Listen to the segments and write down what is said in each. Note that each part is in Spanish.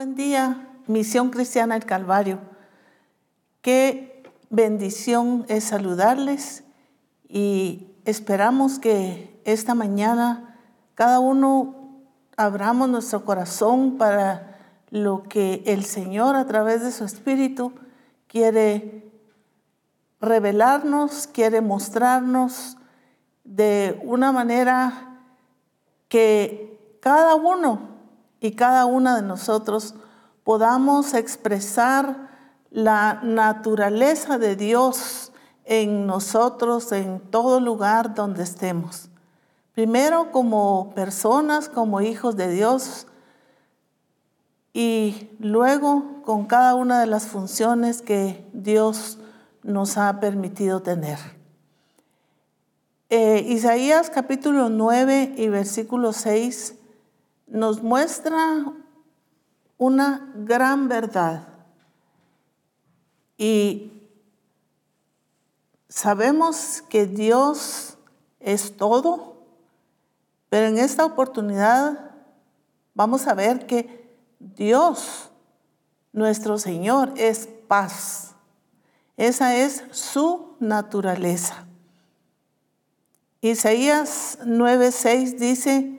Buen día, Misión Cristiana del Calvario. Qué bendición es saludarles y esperamos que esta mañana cada uno abramos nuestro corazón para lo que el Señor a través de su Espíritu quiere revelarnos, quiere mostrarnos de una manera que cada uno y cada una de nosotros podamos expresar la naturaleza de Dios en nosotros, en todo lugar donde estemos. Primero como personas, como hijos de Dios, y luego con cada una de las funciones que Dios nos ha permitido tener. Eh, Isaías capítulo 9 y versículo 6 nos muestra una gran verdad. Y sabemos que Dios es todo, pero en esta oportunidad vamos a ver que Dios, nuestro Señor, es paz. Esa es su naturaleza. Isaías 9:6 dice,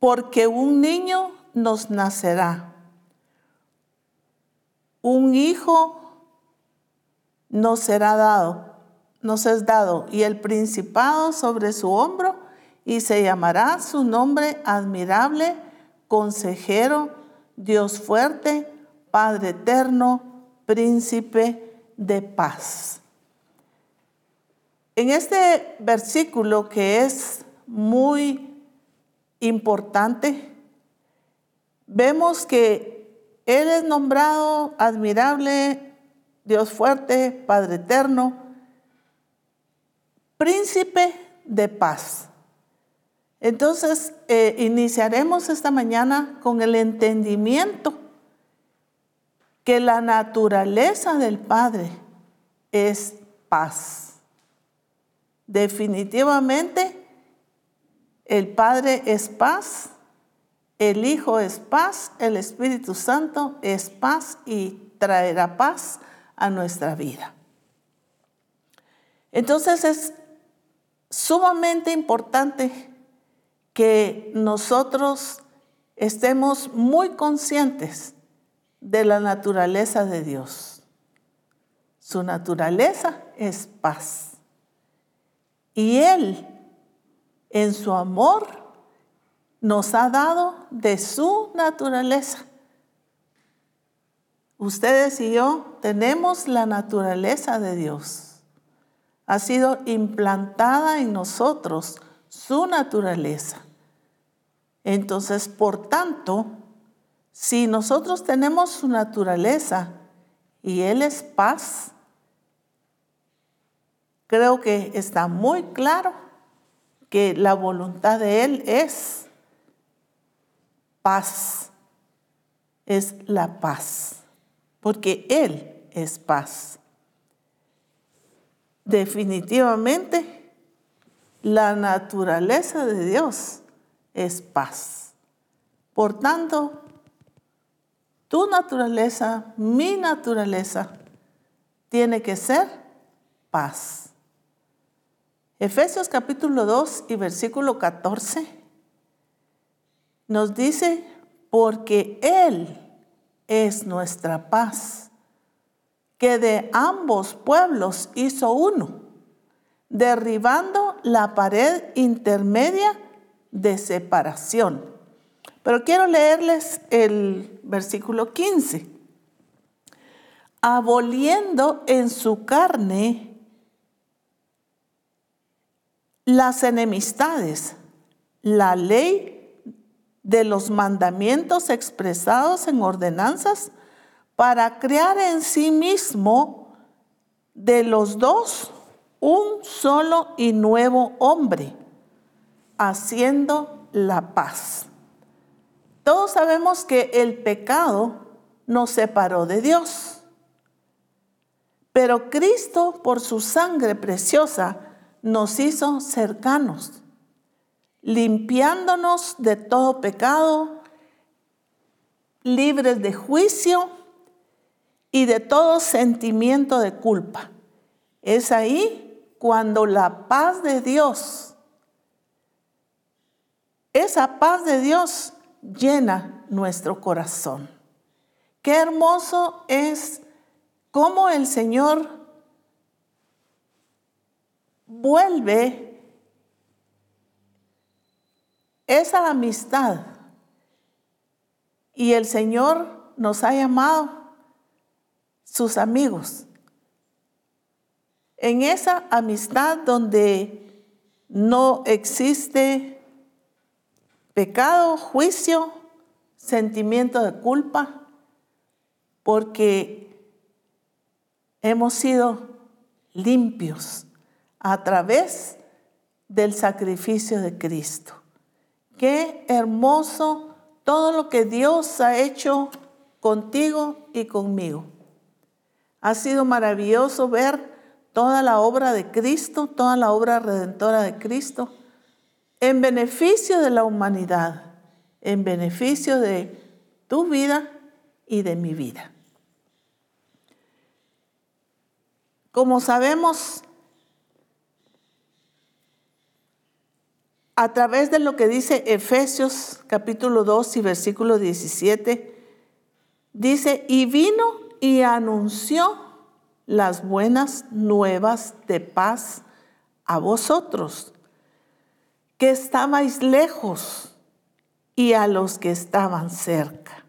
porque un niño nos nacerá, un hijo nos será dado, nos es dado, y el principado sobre su hombro, y se llamará su nombre admirable, consejero, Dios fuerte, Padre eterno, príncipe de paz. En este versículo que es muy importante, vemos que Él es nombrado admirable, Dios fuerte, Padre eterno, príncipe de paz. Entonces, eh, iniciaremos esta mañana con el entendimiento que la naturaleza del Padre es paz. Definitivamente el Padre es paz, el Hijo es paz, el Espíritu Santo es paz y traerá paz a nuestra vida. Entonces es sumamente importante que nosotros estemos muy conscientes de la naturaleza de Dios. Su naturaleza es paz. Y Él en su amor nos ha dado de su naturaleza. Ustedes y yo tenemos la naturaleza de Dios. Ha sido implantada en nosotros su naturaleza. Entonces, por tanto, si nosotros tenemos su naturaleza y Él es paz, creo que está muy claro que la voluntad de Él es paz, es la paz, porque Él es paz. Definitivamente, la naturaleza de Dios es paz. Por tanto, tu naturaleza, mi naturaleza, tiene que ser paz. Efesios capítulo 2 y versículo 14 nos dice, porque Él es nuestra paz, que de ambos pueblos hizo uno, derribando la pared intermedia de separación. Pero quiero leerles el versículo 15. Aboliendo en su carne las enemistades, la ley de los mandamientos expresados en ordenanzas para crear en sí mismo de los dos un solo y nuevo hombre, haciendo la paz. Todos sabemos que el pecado nos separó de Dios, pero Cristo por su sangre preciosa nos hizo cercanos, limpiándonos de todo pecado libres de juicio y de todo sentimiento de culpa. Es ahí cuando la paz de Dios, esa paz de Dios llena nuestro corazón. Qué hermoso es cómo el Señor vuelve esa amistad. Y el Señor nos ha llamado sus amigos. En esa amistad donde no existe pecado, juicio, sentimiento de culpa, porque hemos sido limpios a través del sacrificio de Cristo. Qué hermoso todo lo que Dios ha hecho contigo y conmigo. Ha sido maravilloso ver toda la obra de Cristo, toda la obra redentora de Cristo, en beneficio de la humanidad, en beneficio de tu vida y de mi vida. Como sabemos, a través de lo que dice Efesios capítulo 2 y versículo 17, dice, y vino y anunció las buenas nuevas de paz a vosotros, que estabais lejos y a los que estaban cerca.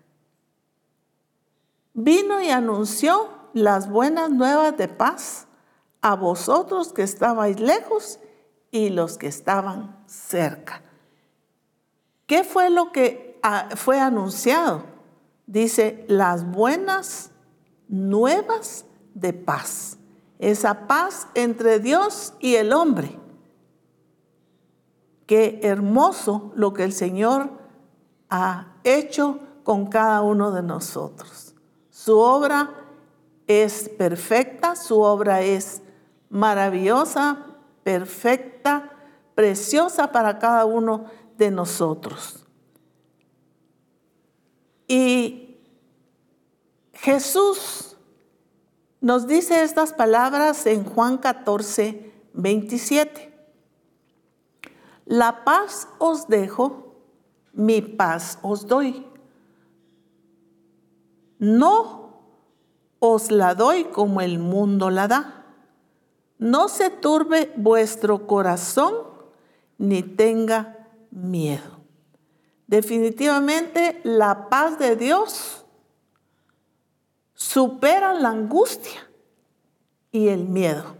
Vino y anunció las buenas nuevas de paz a vosotros que estabais lejos y los que estaban cerca. ¿Qué fue lo que ah, fue anunciado? Dice, las buenas nuevas de paz. Esa paz entre Dios y el hombre. Qué hermoso lo que el Señor ha hecho con cada uno de nosotros. Su obra es perfecta, su obra es maravillosa, perfecta, preciosa para cada uno de nosotros. Y Jesús nos dice estas palabras en Juan 14, 27. La paz os dejo, mi paz os doy. No os la doy como el mundo la da no se turbe vuestro corazón ni tenga miedo. Definitivamente la paz de Dios supera la angustia y el miedo.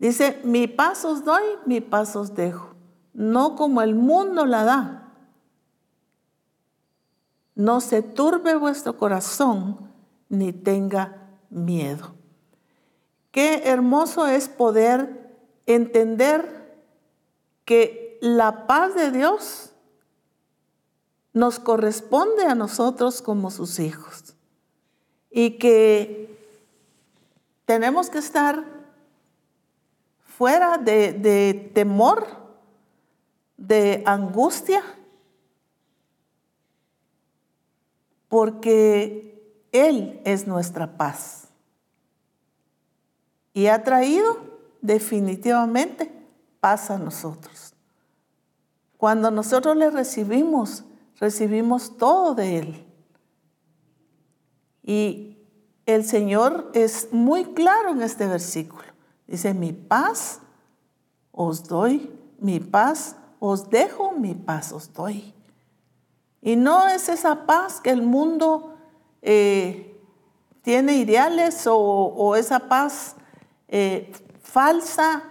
Dice, mi paz os doy, mi paz os dejo, no como el mundo la da. No se turbe vuestro corazón ni tenga miedo. Qué hermoso es poder entender que la paz de Dios nos corresponde a nosotros como sus hijos y que tenemos que estar fuera de, temor, de angustia, porque Él es nuestra paz y ha traído definitivamente paz a nosotros. Cuando nosotros le recibimos, recibimos todo de Él. Y el Señor es muy claro en este versículo. Dice, mi paz os doy, mi paz os dejo, mi paz os doy. Y no es esa paz que el mundo eh, tiene ideales o, o esa paz eh, falsa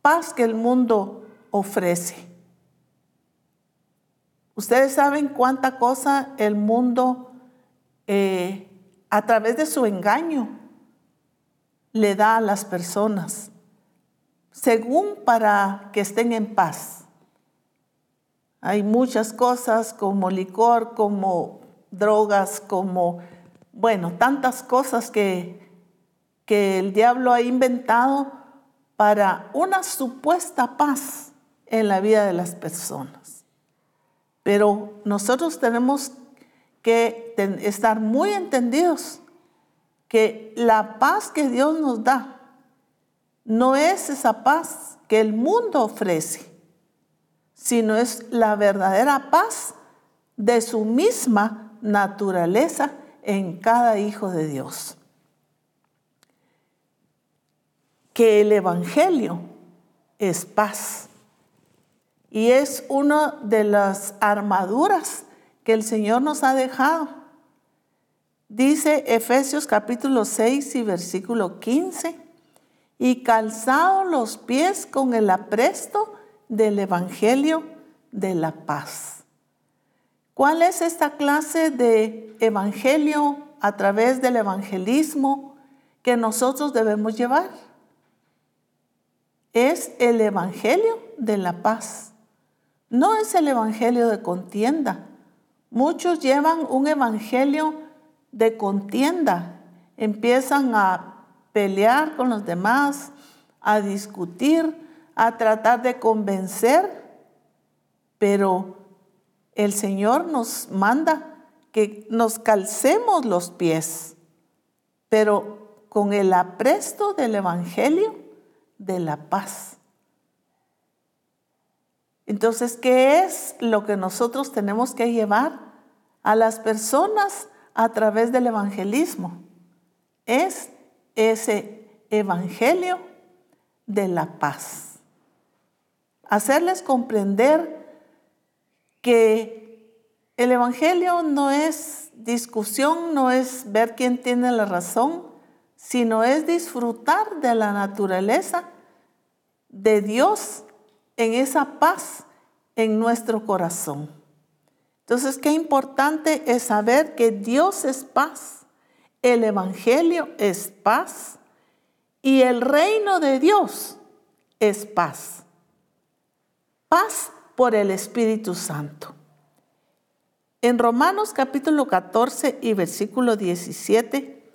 paz que el mundo ofrece. Ustedes saben cuánta cosa el mundo eh, a través de su engaño le da a las personas, según para que estén en paz. Hay muchas cosas como licor, como drogas, como, bueno, tantas cosas que que el diablo ha inventado para una supuesta paz en la vida de las personas. Pero nosotros tenemos que estar muy entendidos que la paz que Dios nos da no es esa paz que el mundo ofrece, sino es la verdadera paz de su misma naturaleza en cada hijo de Dios. Que el Evangelio es paz y es una de las armaduras que el Señor nos ha dejado. Dice Efesios capítulo 6 y versículo 15, y calzado los pies con el apresto del Evangelio de la paz. ¿Cuál es esta clase de Evangelio a través del evangelismo que nosotros debemos llevar? Es el Evangelio de la paz. No es el Evangelio de contienda, Muchos llevan un evangelio de contienda, empiezan a pelear con los demás, a discutir, a tratar de convencer, pero el Señor nos manda que nos calcemos los pies, pero con el apresto del Evangelio de la paz. Entonces, ¿qué es lo que nosotros tenemos que llevar a las personas a través del evangelismo? Es ese evangelio de la paz. Hacerles comprender que el evangelio no es discusión, no es ver quién tiene la razón, sino es disfrutar de la naturaleza de Dios en esa paz en nuestro corazón. Entonces, qué importante es saber que Dios es paz, el Evangelio es paz y el reino de Dios es paz. Paz por el Espíritu Santo. En Romanos capítulo 14 y versículo 17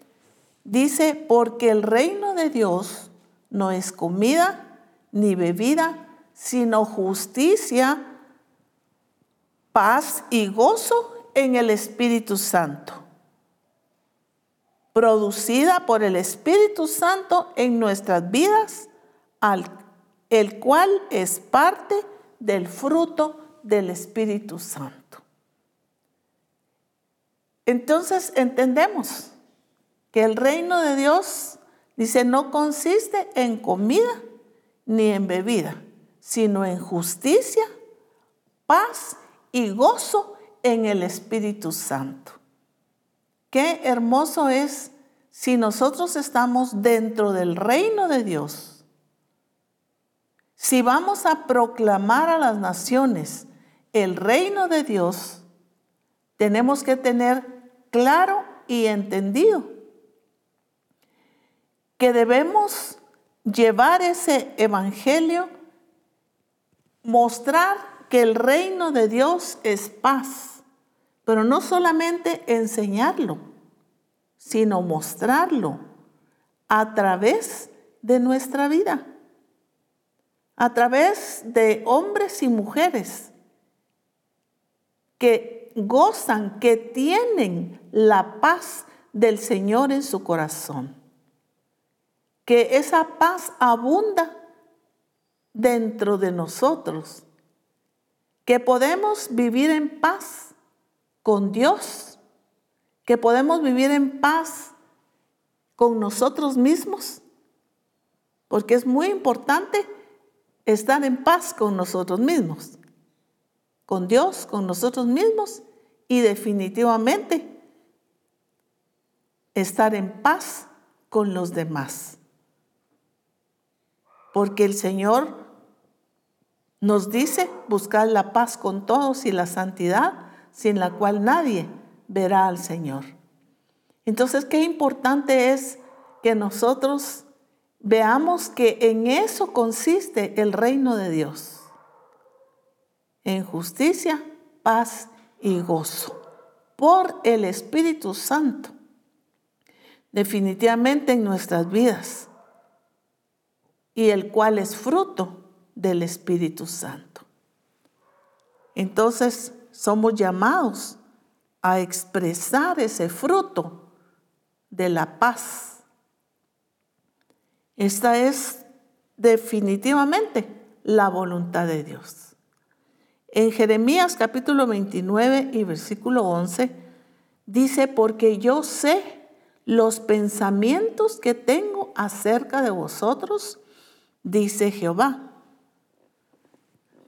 dice, porque el reino de Dios no es comida ni bebida, sino justicia, paz y gozo en el Espíritu Santo, producida por el Espíritu Santo en nuestras vidas, el cual es parte del fruto del Espíritu Santo. Entonces entendemos que el reino de Dios, dice, no consiste en comida ni en bebida, sino en justicia, paz y gozo en el Espíritu Santo. Qué hermoso es si nosotros estamos dentro del reino de Dios. Si vamos a proclamar a las naciones el reino de Dios, tenemos que tener claro y entendido que debemos llevar ese evangelio mostrar que el reino de Dios es paz, pero no solamente enseñarlo, sino mostrarlo a través de nuestra vida, a través de hombres y mujeres que gozan, que tienen la paz del Señor en su corazón, que esa paz abunda dentro de nosotros, que podemos vivir en paz con Dios, que podemos vivir en paz con nosotros mismos, porque es muy importante estar en paz con nosotros mismos, con Dios, con nosotros mismos y definitivamente estar en paz con los demás. Porque el Señor nos dice buscar la paz con todos y la santidad sin la cual nadie verá al Señor. Entonces, qué importante es que nosotros veamos que en eso consiste el reino de Dios. En justicia, paz y gozo por el Espíritu Santo. Definitivamente en nuestras vidas. Y el cual es fruto del Espíritu Santo. Entonces somos llamados a expresar ese fruto de la paz. Esta es definitivamente la voluntad de Dios. En Jeremías capítulo 29 y versículo 11 dice, porque yo sé los pensamientos que tengo acerca de vosotros, dice Jehová.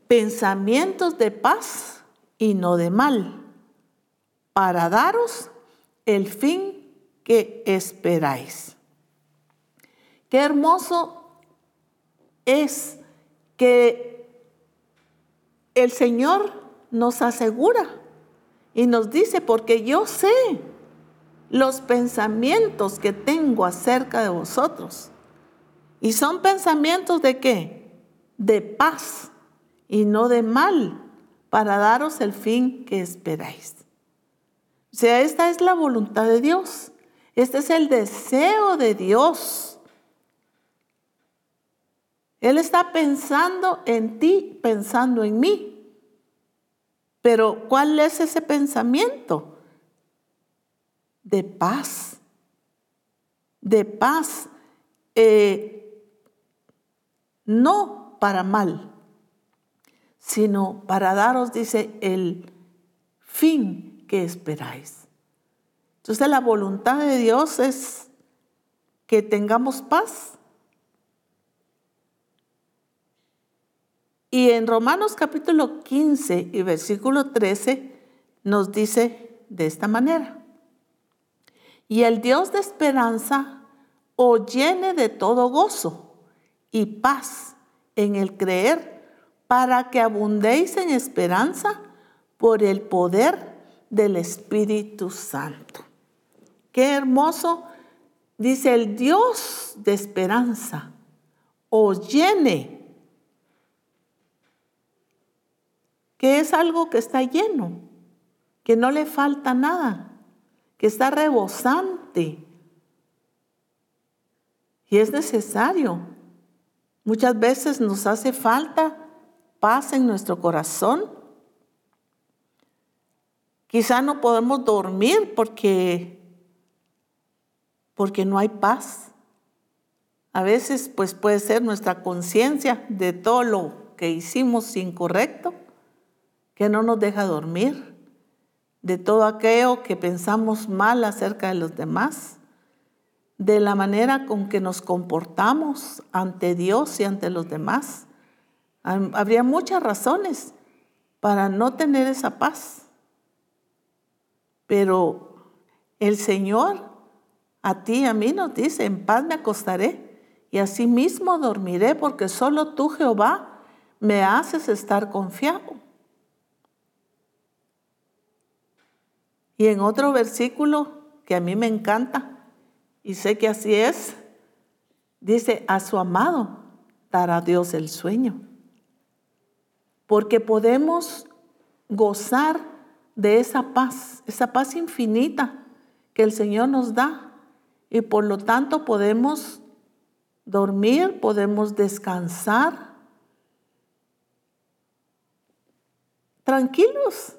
Pensamientos de paz y no de mal, para daros el fin que esperáis. Qué hermoso es que el Señor nos asegura y nos dice, porque yo sé los pensamientos que tengo acerca de vosotros. Y son pensamientos de qué? De paz y no de mal, para daros el fin que esperáis. O sea, esta es la voluntad de Dios. Este es el deseo de Dios. Él está pensando en ti, pensando en mí. Pero ¿cuál es ese pensamiento? De paz. De paz. Eh, no para mal, sino para daros, dice, el fin que esperáis. Entonces la voluntad de Dios es que tengamos paz. Y en Romanos capítulo 15 y versículo 13 nos dice de esta manera. Y el Dios de esperanza os llene de todo gozo y paz en el creer para que abundéis en esperanza por el poder del Espíritu Santo. Qué hermoso, dice el Dios de esperanza, os llene, que es algo que está lleno, que no le falta nada, que está rebosante. Y es necesario. Muchas veces nos hace falta paz en nuestro corazón. Quizá no podemos dormir porque porque no hay paz. A veces pues puede ser nuestra conciencia de todo lo que hicimos incorrecto que no nos deja dormir, de todo aquello que pensamos mal acerca de los demás, de la manera con que nos comportamos ante Dios y ante los demás. Habría muchas razones para no tener esa paz. Pero el Señor a ti y a mí nos dice, en paz me acostaré y asimismo dormiré porque solo tú, Jehová, me haces estar confiado. Y en otro versículo que a mí me encanta, y sé que así es, dice, a su amado dará Dios el sueño porque podemos gozar de esa paz, esa paz infinita que el Señor nos da. Y por lo tanto podemos dormir, podemos descansar tranquilos.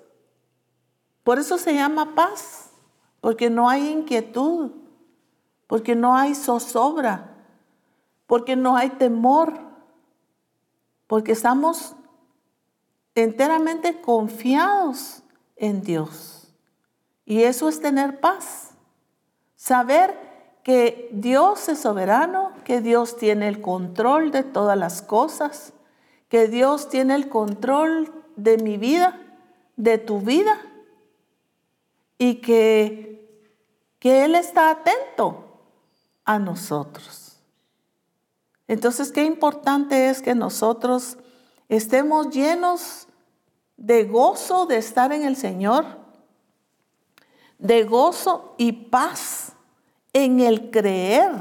Por eso se llama paz, porque no hay inquietud, porque no hay zozobra, porque no hay temor, porque estamos enteramente confiados en Dios. Y eso es tener paz. Saber que Dios es soberano, que Dios tiene el control de todas las cosas, que Dios tiene el control de mi vida, de tu vida, y que, que Él está atento a nosotros. Entonces, qué importante es que nosotros estemos llenos de gozo de estar en el Señor, de gozo y paz en el creer,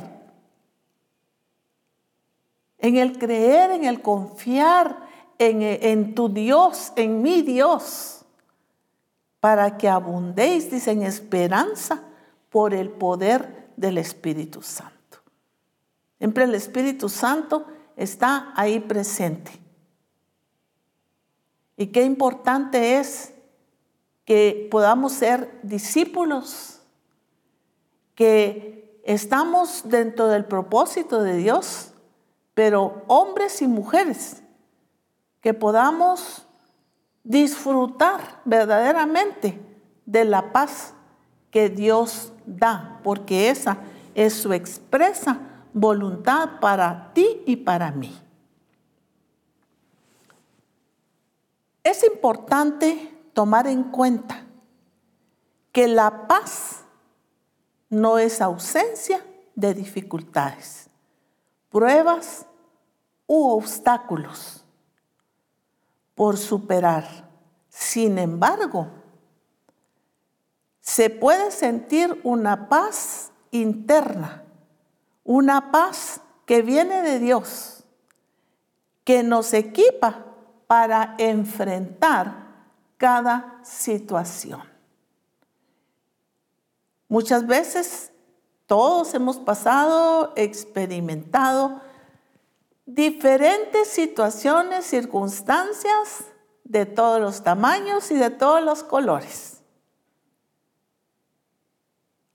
en el creer, en el confiar en, tu Dios, en mi Dios, para que abundéis, dice, en esperanza por el poder del Espíritu Santo. Siempre el Espíritu Santo está ahí presente. Y qué importante es que podamos ser discípulos, que estamos dentro del propósito de Dios, pero hombres y mujeres, que podamos disfrutar verdaderamente de la paz que Dios da, porque esa es su expresa voluntad para ti y para mí. Es importante tomar en cuenta que la paz no es ausencia de dificultades, pruebas u obstáculos por superar. Sin embargo, se puede sentir una paz interna, una paz que viene de Dios, que nos equipa para enfrentar cada situación. Muchas veces todos hemos pasado, experimentado diferentes situaciones, circunstancias de todos los tamaños y de todos los colores.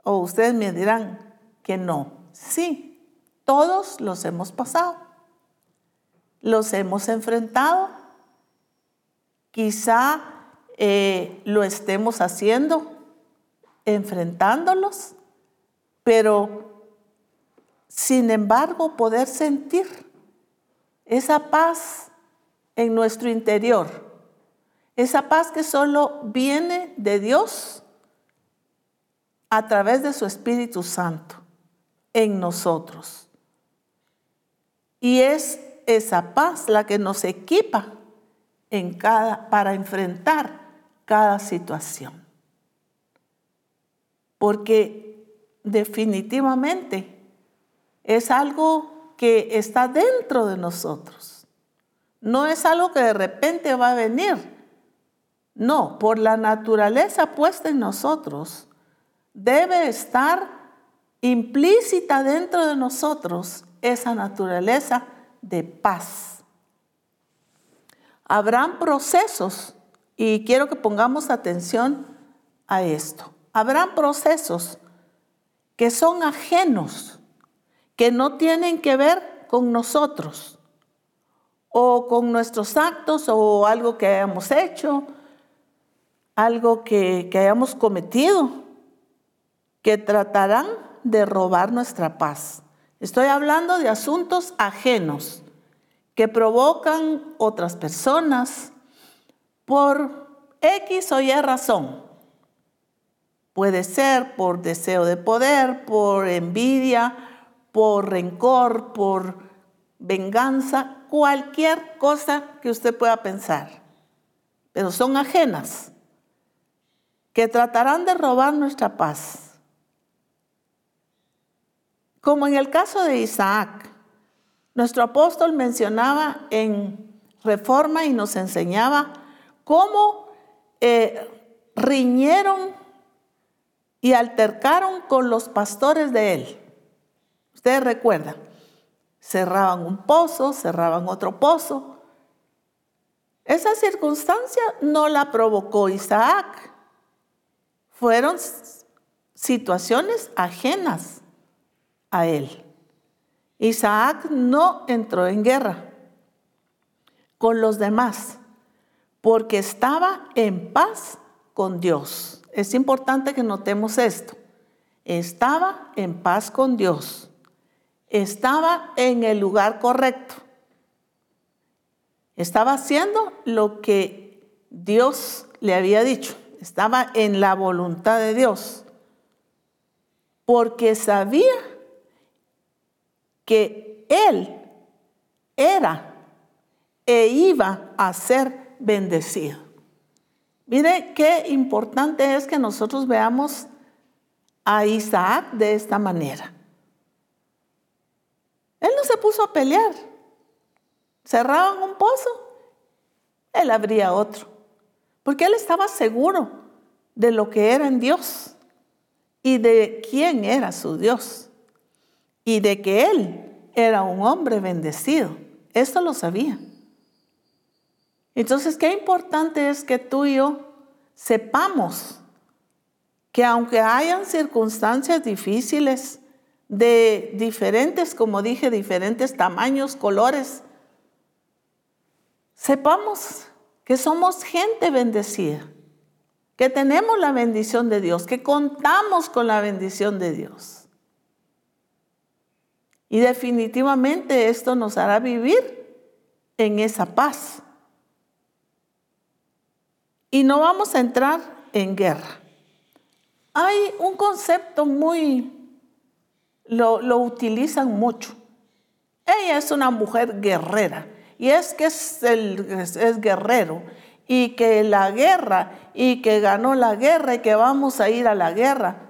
O ustedes me dirán que no. Sí, todos los hemos pasado. Los hemos enfrentado. Quizá eh, lo estemos haciendo, enfrentándolos, pero sin embargo poder sentir esa paz en nuestro interior, esa paz que solo viene de Dios a través de su Espíritu Santo en nosotros. Y es esa paz la que nos equipa para enfrentar cada situación. Porque definitivamente es algo que está dentro de nosotros. No es algo que de repente va a venir. No, por la naturaleza puesta en nosotros, debe estar implícita dentro de nosotros esa naturaleza de paz. Habrán procesos, y quiero que pongamos atención a esto, habrán procesos que son ajenos que no tienen que ver con nosotros o con nuestros actos o algo que hayamos hecho, algo que, hayamos cometido, que tratarán de robar nuestra paz. Estoy hablando de asuntos ajenos que provocan otras personas por X o Y razón. Puede ser por deseo de poder, por envidia, por rencor, por venganza, cualquier cosa que usted pueda pensar. Pero son ajenas, que tratarán de robar nuestra paz. Como en el caso de Isaac, nuestro apóstol mencionaba en Reforma y nos enseñaba cómo eh, riñeron y altercaron con los pastores de él. Ustedes recuerdan, cerraban un pozo, cerraban otro pozo. Esa circunstancia no la provocó Isaac. Fueron situaciones ajenas a él. Isaac no entró en guerra con los demás porque estaba en paz con Dios. Es importante que notemos esto. Estaba en paz con Dios estaba en el lugar correcto. Estaba haciendo lo que Dios le había dicho. Estaba en la voluntad de Dios. Porque sabía que Él era e iba a ser bendecido. Mire qué importante es que nosotros veamos a Isaac de esta manera. Él no se puso a pelear. Cerraban un pozo, él abría otro. Porque él estaba seguro de lo que era en Dios y de quién era su Dios. Y de que él era un hombre bendecido. Esto lo sabía. Entonces, qué importante es que tú y yo sepamos que aunque hayan circunstancias difíciles, de diferentes, como dije, diferentes tamaños, colores, sepamos que somos gente bendecida, que tenemos la bendición de Dios, que contamos con la bendición de Dios. Y definitivamente esto nos hará vivir en esa paz. Y no vamos a entrar en guerra. Hay un concepto muy, lo, utilizan mucho. Ella es una mujer guerrera y es que es, es guerrero y que la guerra y que ganó la guerra y que vamos a ir a la guerra.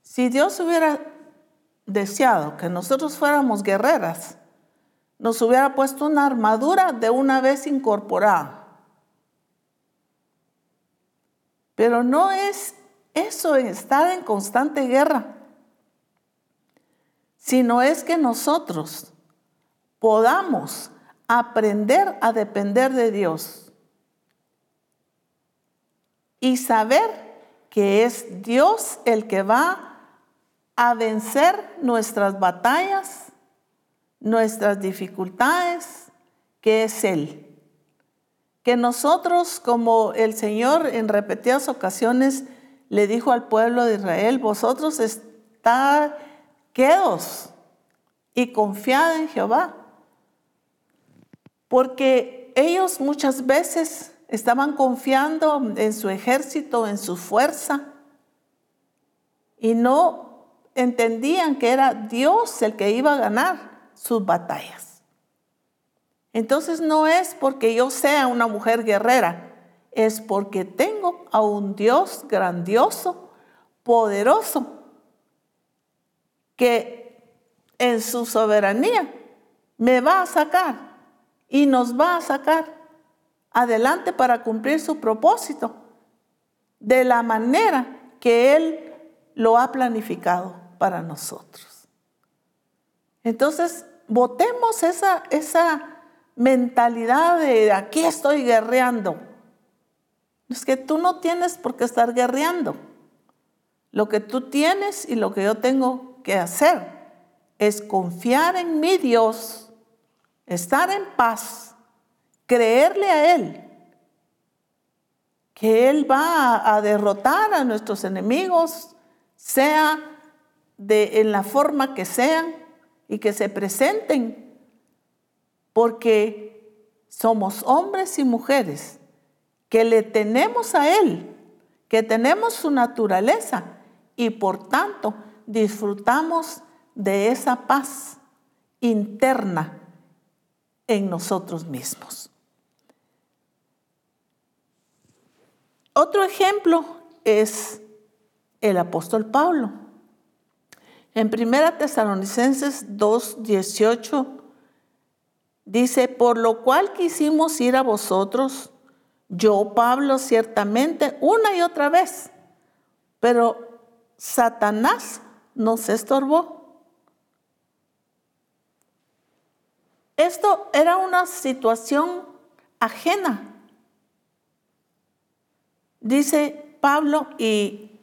Si Dios hubiera deseado que nosotros fuéramos guerreras, nos hubiera puesto una armadura de una vez incorporada. Pero no es eso estar en constante guerra, sino es que nosotros podamos aprender a depender de Dios y saber que es Dios el que va a vencer nuestras batallas, nuestras dificultades, que es Él. Que nosotros, como el Señor en repetidas ocasiones le dijo al pueblo de Israel, vosotros está quedos y confiad en Jehová. Porque ellos muchas veces estaban confiando en su ejército, en su fuerza, y no entendían que era Dios el que iba a ganar sus batallas. Entonces no es porque yo sea una mujer guerrera, es porque tengo a un Dios grandioso, poderoso, que en su soberanía me va a sacar y nos va a sacar adelante para cumplir su propósito de la manera que Él lo ha planificado para nosotros. Entonces, votemos esa, esa mentalidad de aquí estoy guerreando es que tú no tienes por qué estar guerreando. Lo que tú tienes y lo que yo tengo que hacer es confiar en mi Dios, estar en paz, creerle a Él, que Él va a, derrotar a nuestros enemigos, sea de, en la forma que sean y que se presenten, porque somos hombres y mujeres que le tenemos a Él, que tenemos su naturaleza y por tanto disfrutamos de esa paz interna en nosotros mismos. Otro ejemplo es el apóstol Pablo. En 1 Tesalonicenses 2, 18 dice, por lo cual quisimos ir a vosotros yo, Pablo, ciertamente, una y otra vez, pero Satanás nos estorbó. Esto era una situación ajena. Dice Pablo, y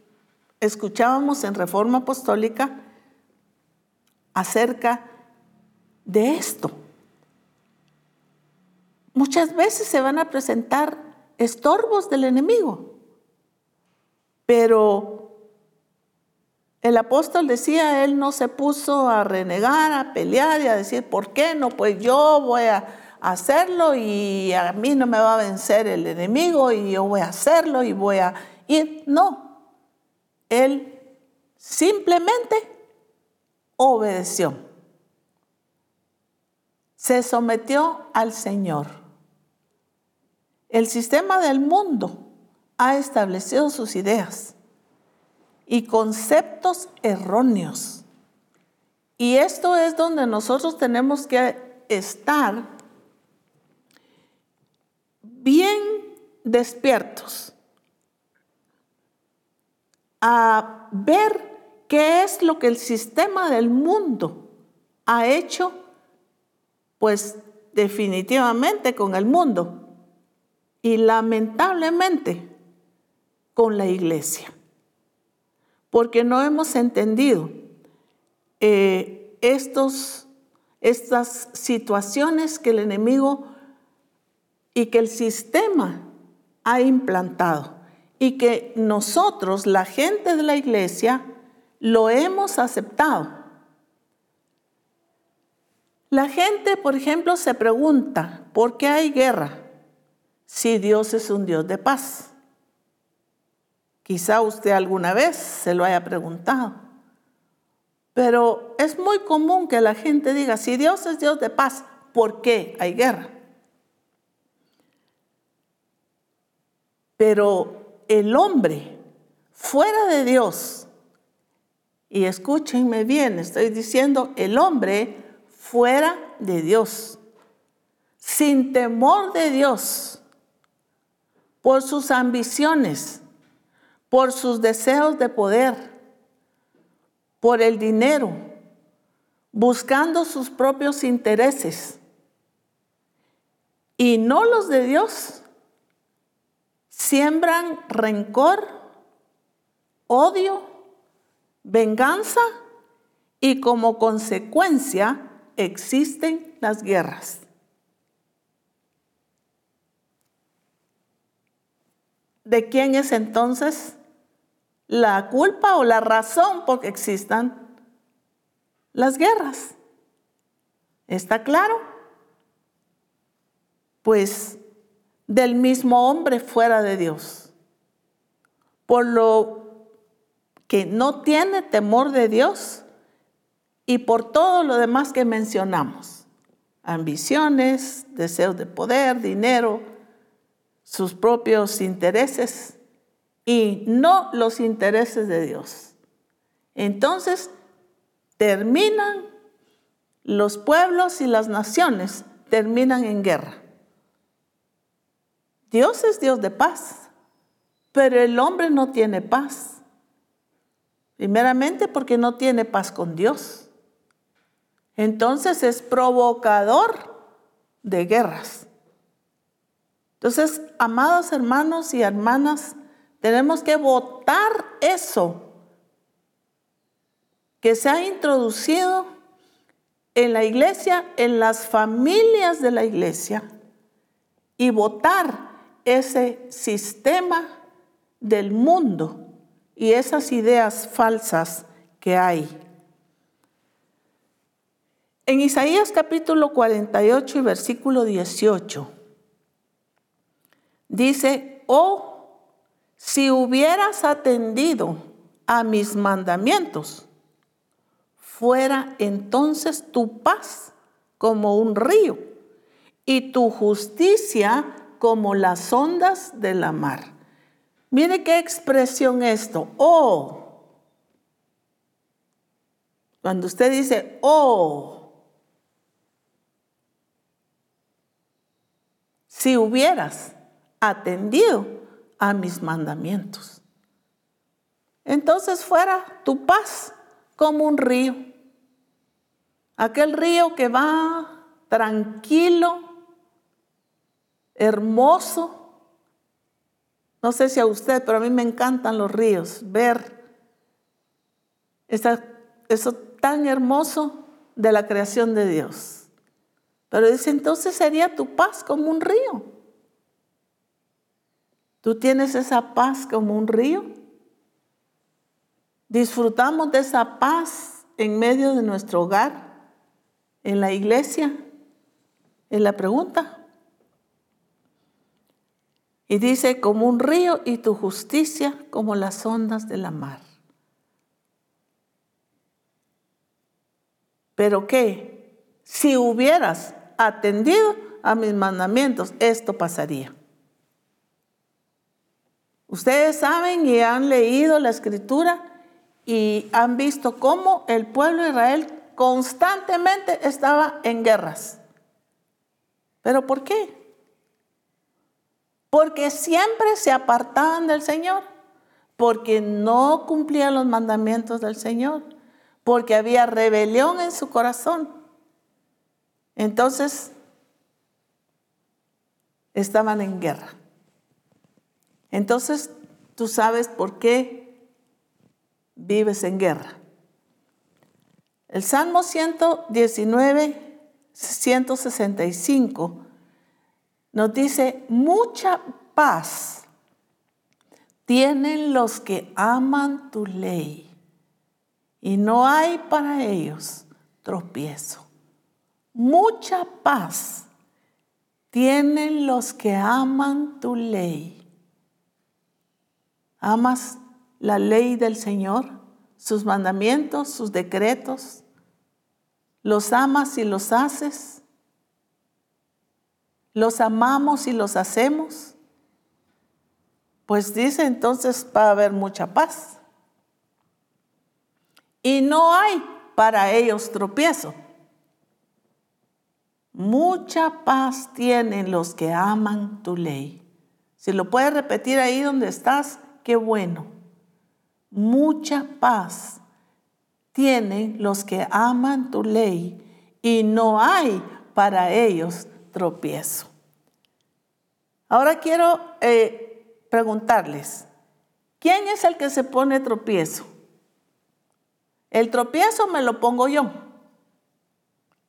escuchábamos en Reforma Apostólica acerca de esto. Muchas veces se van a presentar estorbos del enemigo. Pero el apóstol decía, él no se puso a renegar, a pelear y a decir, ¿por qué no? Pues yo voy a hacerlo y a mí no me va a vencer el enemigo y yo voy a hacerlo y voy a ir. No, él simplemente obedeció. Se sometió al Señor. El sistema del mundo ha establecido sus ideas y conceptos erróneos. Y esto es donde nosotros tenemos que estar bien despiertos a ver qué es lo que el sistema del mundo ha hecho, pues definitivamente con el mundo y lamentablemente con la iglesia, porque no hemos entendido eh, estos, estas situaciones que el enemigo y que el sistema ha implantado. Y que nosotros, la gente de la iglesia, lo hemos aceptado. La gente, por ejemplo, se pregunta, ¿por qué hay guerra si Dios es un Dios de paz? Quizá usted alguna vez se lo haya preguntado. Pero es muy común que la gente diga, si Dios es Dios de paz, ¿por qué hay guerra? Pero el hombre fuera de Dios, y escúchenme bien, estoy diciendo el hombre fuera de Dios, sin temor de Dios, por sus ambiciones, por sus deseos de poder, por el dinero, buscando sus propios intereses y no los de Dios, siembran rencor, odio, venganza y como consecuencia existen las guerras. ¿De quién es entonces la culpa o la razón por que existan las guerras? ¿Está claro? Pues del mismo hombre fuera de Dios. Por lo que no tiene temor de Dios, y por todo lo demás que mencionamos. Ambiciones, deseos de poder, dinero, sus propios intereses y no los intereses de Dios. Entonces terminan los pueblos y las naciones, terminan en guerra. Dios es Dios de paz, pero el hombre no tiene paz. Primeramente porque no tiene paz con Dios. Entonces es provocador de guerras. Entonces, amados hermanos y hermanas, tenemos que votar eso que se ha introducido en la iglesia, en las familias de la iglesia, y votar ese sistema del mundo y esas ideas falsas que hay. En Isaías capítulo 48 y versículo 18 dice, oh, si hubieras atendido a mis mandamientos, fuera entonces tu paz como un río y tu justicia como las ondas de la mar. Mire qué expresión esto, oh. Cuando usted dice, oh, si hubieras atendido a mis mandamientos. Entonces fuera tu paz como un río. Aquel río que va tranquilo, hermoso. No sé si a usted, pero a mí me encantan los ríos, ver eso tan hermoso de la creación de Dios. Pero dice, entonces sería tu paz como un río. ¿Tú tienes esa paz como un río? ¿Disfrutamos de esa paz en medio de nuestro hogar, en la iglesia? Es la pregunta. Y dice, como un río y tu justicia como las ondas de la mar. ¿Pero qué? Si hubieras atendido a mis mandamientos, esto pasaría. Ustedes saben y han leído la escritura y han visto cómo el pueblo de Israel constantemente estaba en guerras. ¿Pero por qué? Porque siempre se apartaban del Señor, porque no cumplían los mandamientos del Señor, porque había rebelión en su corazón. Entonces, estaban en guerra. Entonces, tú sabes por qué vives en guerra. El Salmo 119, 165 nos dice, mucha paz tienen los que aman tu ley y no hay para ellos tropiezo. Mucha paz tienen los que aman tu ley. ¿Amas la ley del Señor? sus mandamientos, sus decretos, los amas y los haces, los amamos y los hacemos, pues dice entonces va a haber mucha paz. Y no hay para ellos tropiezo. Mucha paz tienen los que aman tu ley. Si lo puedes repetir ahí donde estás, qué bueno mucha paz tienen los que aman tu ley y no hay para ellos tropiezo. Ahora quiero eh, preguntarles, ¿quién es el que se pone tropiezo? El tropiezo me lo pongo yo.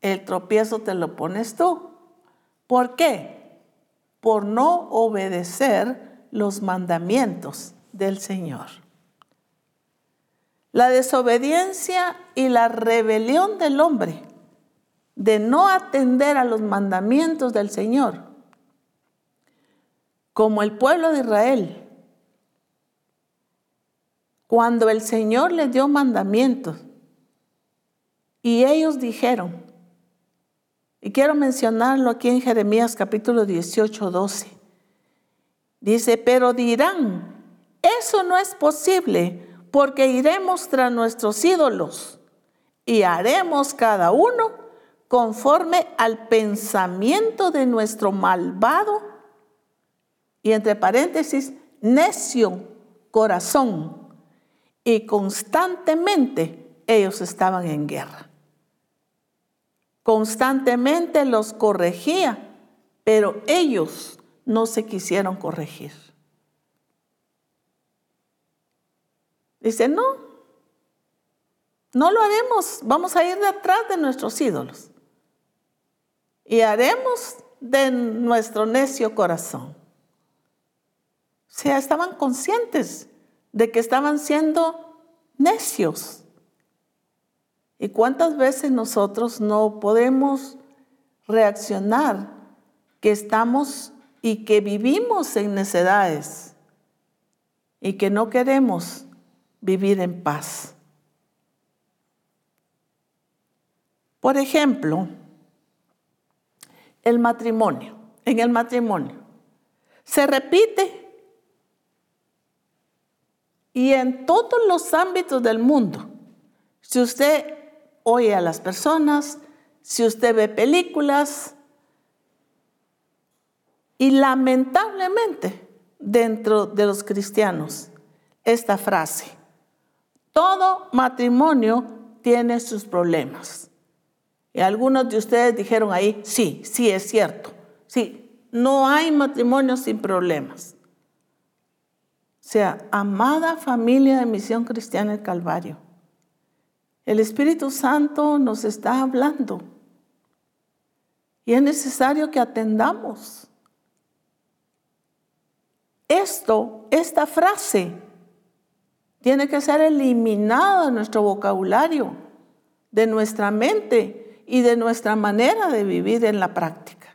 El tropiezo te lo pones tú. ¿Por qué? Por no obedecer los mandamientos del Señor. La desobediencia y la rebelión del hombre de no atender a los mandamientos del Señor, como el pueblo de Israel, cuando el Señor les dio mandamientos y ellos dijeron, y quiero mencionarlo aquí en Jeremías capítulo 18, 12, dice, pero dirán, eso no es posible porque iremos tras nuestros ídolos y haremos cada uno conforme al pensamiento de nuestro malvado y entre paréntesis, necio corazón. Y constantemente ellos estaban en guerra. Constantemente los corregía, pero ellos no se quisieron corregir. Dice, no, no lo haremos, vamos a ir detrás de nuestros ídolos y haremos de nuestro necio corazón. Sea, estaban conscientes de que estaban siendo necios. ¿Y cuántas veces nosotros no podemos reaccionar que estamos y que vivimos en necedades y que no queremos vivir en paz. Por ejemplo, el matrimonio. En el matrimonio se repite y en todos los ámbitos del mundo. Si usted oye a las personas, si usted ve películas, y lamentablemente dentro de los cristianos, esta frase, todo matrimonio tiene sus problemas. Y algunos de ustedes dijeron ahí, sí, sí es cierto. Sí, no hay matrimonio sin problemas. Sea, amada familia de Misión Cristiana del Calvario, el Espíritu Santo nos está hablando y es necesario que atendamos. Esto, esta frase, tiene que ser eliminado de nuestro vocabulario, de nuestra mente y de nuestra manera de vivir en la práctica.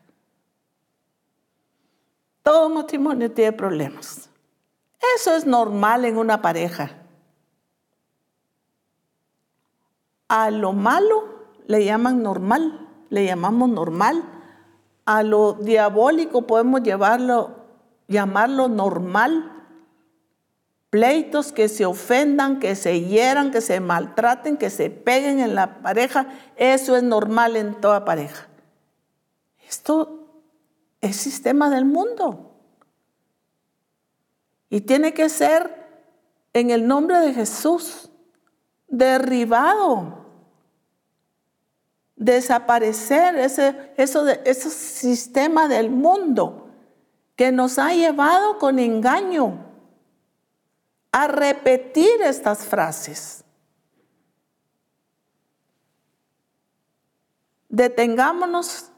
Todo matrimonio tiene problemas. Eso es normal en una pareja. A lo malo le llaman normal, le llamamos normal. A lo diabólico podemos llevarlo, llamarlo normal pleitos, que se ofendan, que se hieran, que se maltraten, que se peguen en la pareja, eso es normal en toda pareja. Esto es sistema del mundo. Y tiene que ser en el nombre de Jesús derribado, desaparecer ese, eso de, ese sistema del mundo que nos ha llevado con engaño a repetir estas frases. Detengámonos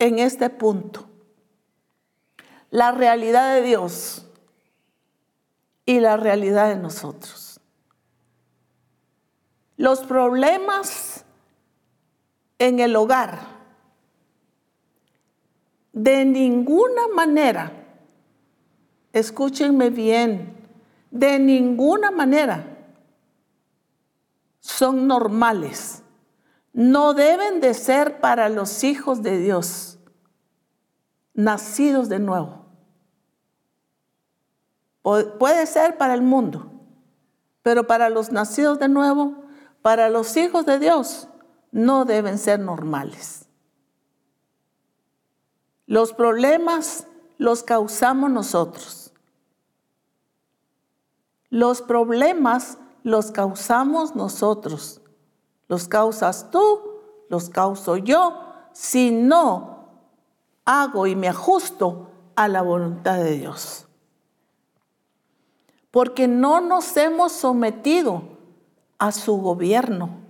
en este punto. La realidad de Dios y la realidad de nosotros. Los problemas en el hogar de ninguna manera, escúchenme bien, de ninguna manera son normales. No deben de ser para los hijos de Dios, nacidos de nuevo. Puede ser para el mundo, pero para los nacidos de nuevo, para los hijos de Dios, no deben ser normales. Los problemas los causamos nosotros. Los problemas los causamos nosotros. Los causas tú, los causo yo, si no hago y me ajusto a la voluntad de Dios. Porque no nos hemos sometido a su gobierno.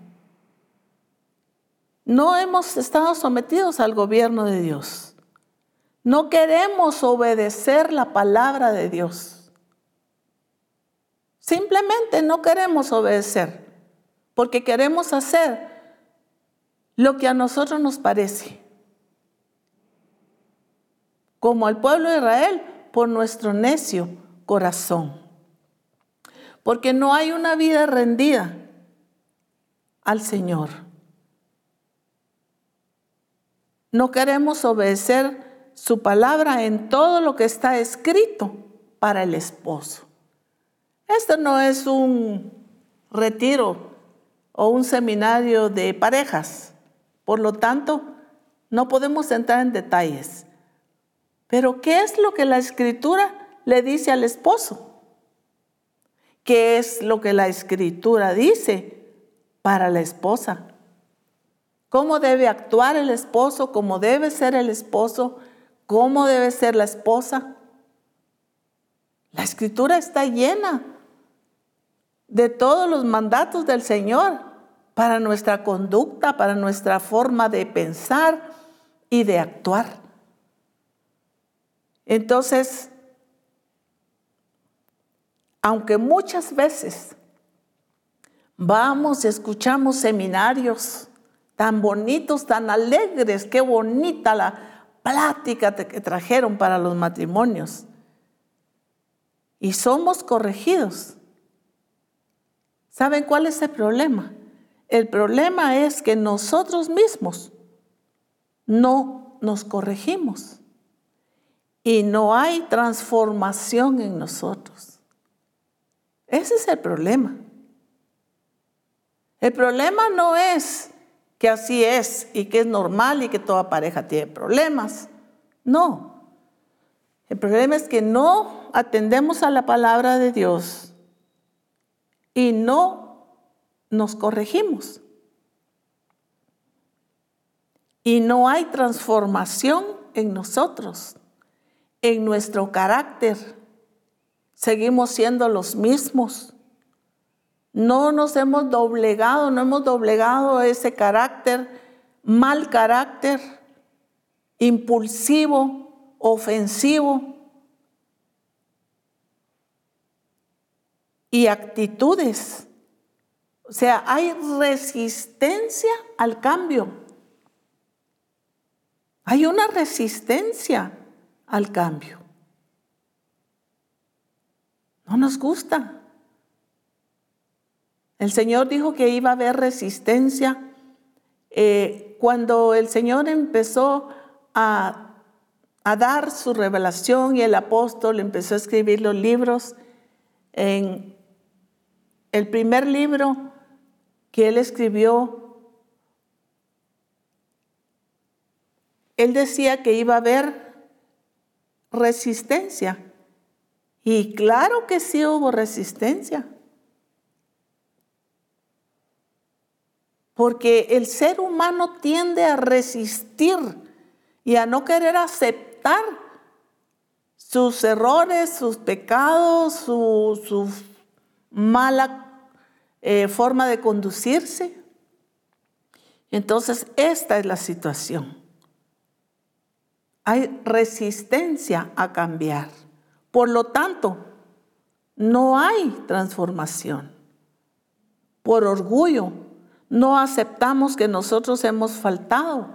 No hemos estado sometidos al gobierno de Dios. No queremos obedecer la palabra de Dios. Simplemente no queremos obedecer porque queremos hacer lo que a nosotros nos parece. Como al pueblo de Israel, por nuestro necio corazón. Porque no hay una vida rendida al Señor. No queremos obedecer su palabra en todo lo que está escrito para el esposo. Esto no es un retiro o un seminario de parejas. Por lo tanto, no podemos entrar en detalles. Pero ¿qué es lo que la escritura le dice al esposo? ¿Qué es lo que la escritura dice para la esposa? ¿Cómo debe actuar el esposo? ¿Cómo debe ser el esposo? ¿Cómo debe ser la esposa? La escritura está llena de todos los mandatos del Señor para nuestra conducta, para nuestra forma de pensar y de actuar. Entonces, aunque muchas veces vamos y escuchamos seminarios tan bonitos, tan alegres, qué bonita la plática que trajeron para los matrimonios, y somos corregidos ¿Saben cuál es el problema? El problema es que nosotros mismos no nos corregimos y no hay transformación en nosotros. Ese es el problema. El problema no es que así es y que es normal y que toda pareja tiene problemas. No. El problema es que no atendemos a la palabra de Dios y no nos corregimos. Y no hay transformación en nosotros, en nuestro carácter. Seguimos siendo los mismos. No nos hemos doblegado, no hemos doblegado ese carácter, mal carácter, impulsivo, ofensivo, y actitudes. O sea, hay resistencia al cambio. Hay una resistencia al cambio. No nos gusta. El Señor dijo que iba a haber resistencia. Eh, cuando el Señor empezó a, a dar su revelación y el apóstol empezó a escribir los libros en el primer libro que él escribió, él decía que iba a haber resistencia. Y claro que sí hubo resistencia. Porque el ser humano tiende a resistir y a no querer aceptar sus errores, sus pecados, su, mala eh, forma de conducirse. Entonces, esta es la situación. Hay resistencia a cambiar. Por lo tanto, no hay transformación. Por orgullo, no aceptamos que nosotros hemos faltado,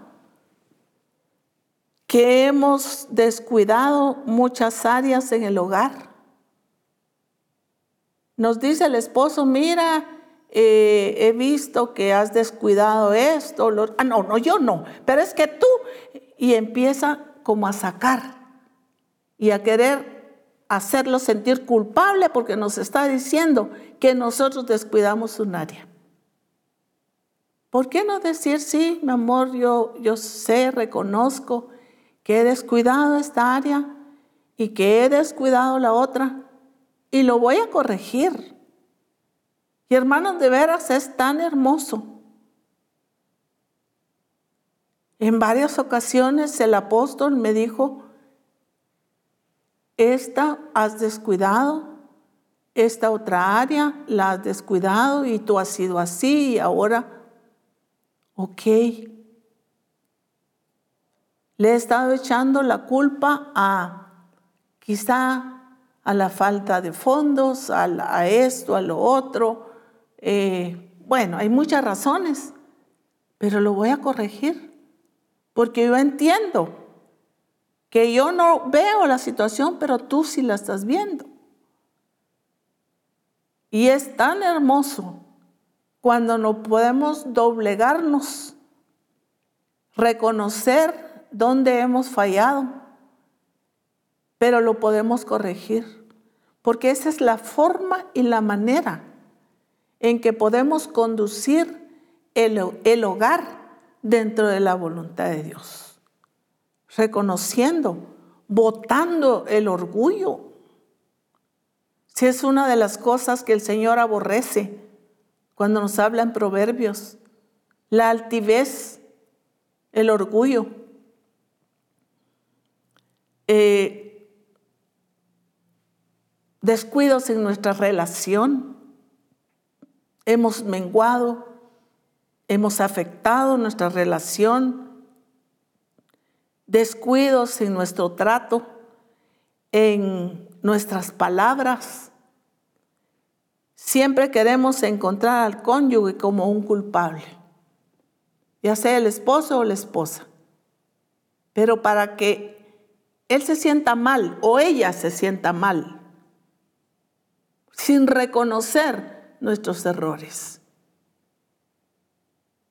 que hemos descuidado muchas áreas en el hogar. Nos dice el esposo, mira, eh, he visto que has descuidado esto. ah, no, no, yo no, pero es que tú. Y empieza como a sacar y a querer hacerlo sentir culpable porque nos está diciendo que nosotros descuidamos un área. ¿Por qué no decir, sí, mi amor, yo, yo sé, reconozco que he descuidado esta área y que he descuidado la otra y lo voy a corregir? Y hermanos, de veras es tan hermoso En varias ocasiones el apóstol me dijo, esta has descuidado, esta otra área la has descuidado y tú has sido así y ahora, ok. Le he estado echando la culpa a quizá a la falta de fondos, a, esto, a lo otro. Eh, bueno, hay muchas razones, pero lo voy a corregir. Porque yo entiendo que yo no veo la situación, pero tú sí la estás viendo. Y es tan hermoso cuando no podemos doblegarnos, reconocer dónde hemos fallado, pero lo podemos corregir. Porque esa es la forma y la manera en que podemos conducir el, el hogar dentro de la voluntad de Dios, reconociendo, votando el orgullo. Si es una de las cosas que el Señor aborrece cuando nos habla en proverbios, la altivez, el orgullo. Eh, descuidos en nuestra relación, hemos menguado, hemos afectado nuestra relación, descuidos en nuestro trato, en nuestras palabras. Siempre queremos encontrar al cónyuge como un culpable, ya sea el esposo o la esposa. Pero para que él se sienta mal o ella se sienta mal, sin reconocer nuestros errores.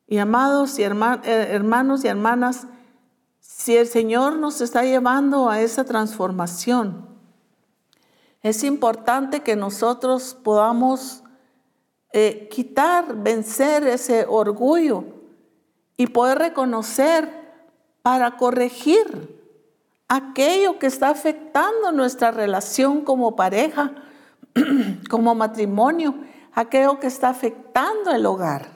Y amados y eh, hermanos y hermanas, si el Señor nos está llevando a esa transformación, es importante que nosotros podamos eh, quitar, vencer ese orgullo y poder reconocer para corregir aquello que está afectando nuestra relación como pareja, como matrimonio, aquello que está afectando el hogar.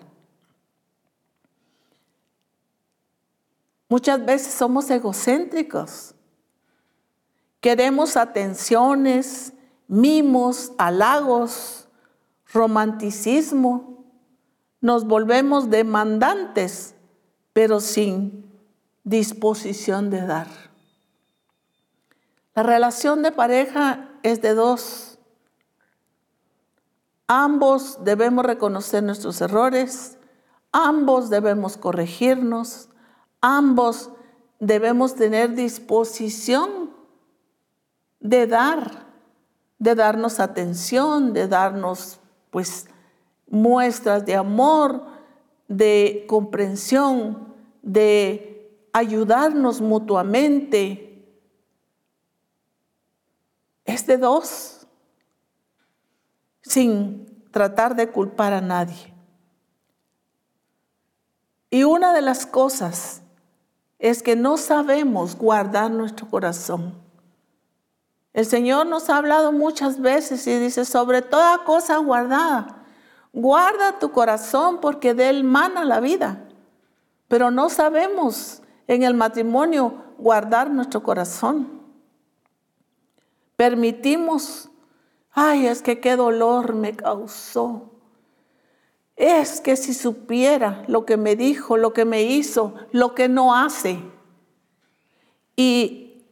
Muchas veces somos egocéntricos. Queremos atenciones, mimos, halagos, romanticismo. Nos volvemos demandantes, pero sin disposición de dar. La relación de pareja es de dos. Ambos debemos reconocer nuestros errores, ambos debemos corregirnos, Ambos debemos tener disposición de dar, de darnos atención, de darnos pues muestras de amor, de comprensión, de ayudarnos mutuamente. Es de dos, sin tratar de culpar a nadie. Y una de las cosas es que no sabemos guardar nuestro corazón. El Señor nos ha hablado muchas veces y dice, sobre toda cosa guardada, guarda tu corazón porque de él mana la vida. Pero no sabemos en el matrimonio guardar nuestro corazón. permitimos, ay, es que qué dolor me causó. Es que si supiera lo que me dijo, lo que me hizo, lo que no hace. Y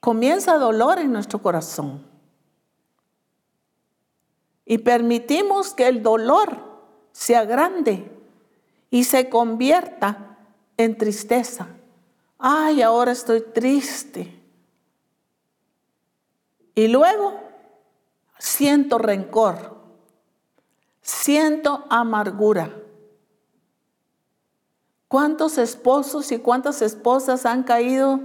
comienza dolor en nuestro corazón. Y permitimos que el dolor sea grande y se convierta en tristeza. Ay, ahora estoy triste. Y luego siento rencor, siento amargura. ¿Cuántos esposos y cuántas esposas han caído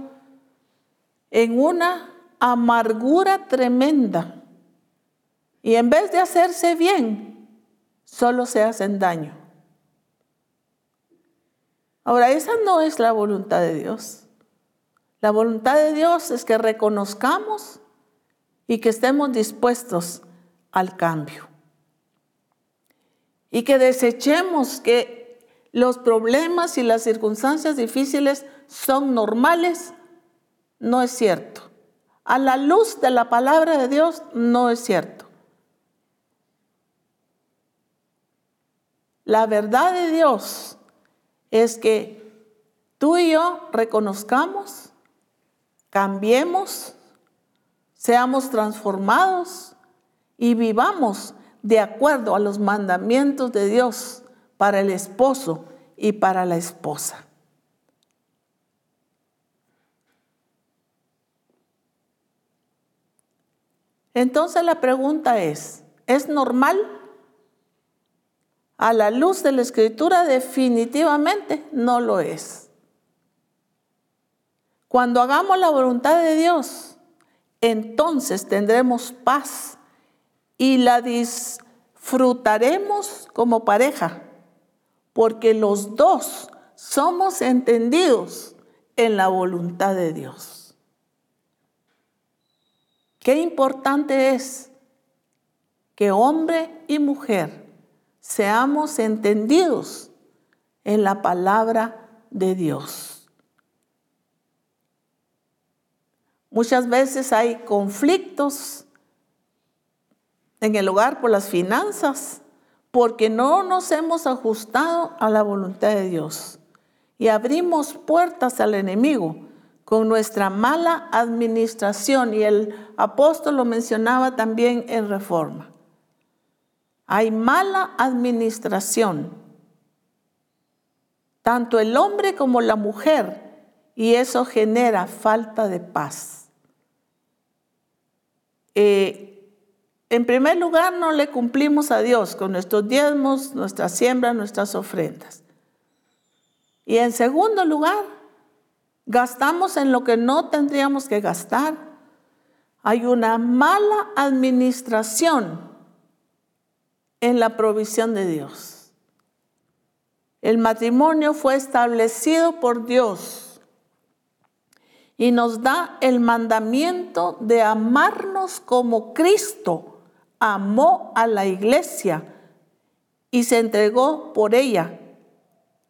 en una amargura tremenda? Y en vez de hacerse bien, solo se hacen daño. Ahora, esa no es la voluntad de Dios. La voluntad de Dios es que reconozcamos y que estemos dispuestos al cambio. Y que desechemos que los problemas y las circunstancias difíciles son normales, no es cierto. A la luz de la palabra de Dios, no es cierto. La verdad de Dios es que tú y yo reconozcamos, cambiemos, seamos transformados y vivamos de acuerdo a los mandamientos de Dios para el esposo y para la esposa. Entonces la pregunta es, ¿es normal? A la luz de la escritura definitivamente no lo es. Cuando hagamos la voluntad de Dios, entonces tendremos paz y la disfrutaremos como pareja, porque los dos somos entendidos en la voluntad de Dios. Qué importante es que hombre y mujer seamos entendidos en la palabra de Dios. Muchas veces hay conflictos en el hogar por las finanzas, porque no nos hemos ajustado a la voluntad de Dios y abrimos puertas al enemigo con nuestra mala administración y el apóstol lo mencionaba también en reforma. Hay mala administración. Tanto el hombre como la mujer y eso genera falta de paz. Eh, en primer lugar, no le cumplimos a Dios con nuestros diezmos, nuestras siembras, nuestras ofrendas. Y en segundo lugar, gastamos en lo que no tendríamos que gastar. Hay una mala administración en la provisión de Dios. El matrimonio fue establecido por Dios y nos da el mandamiento de amarnos como Cristo amó a la iglesia y se entregó por ella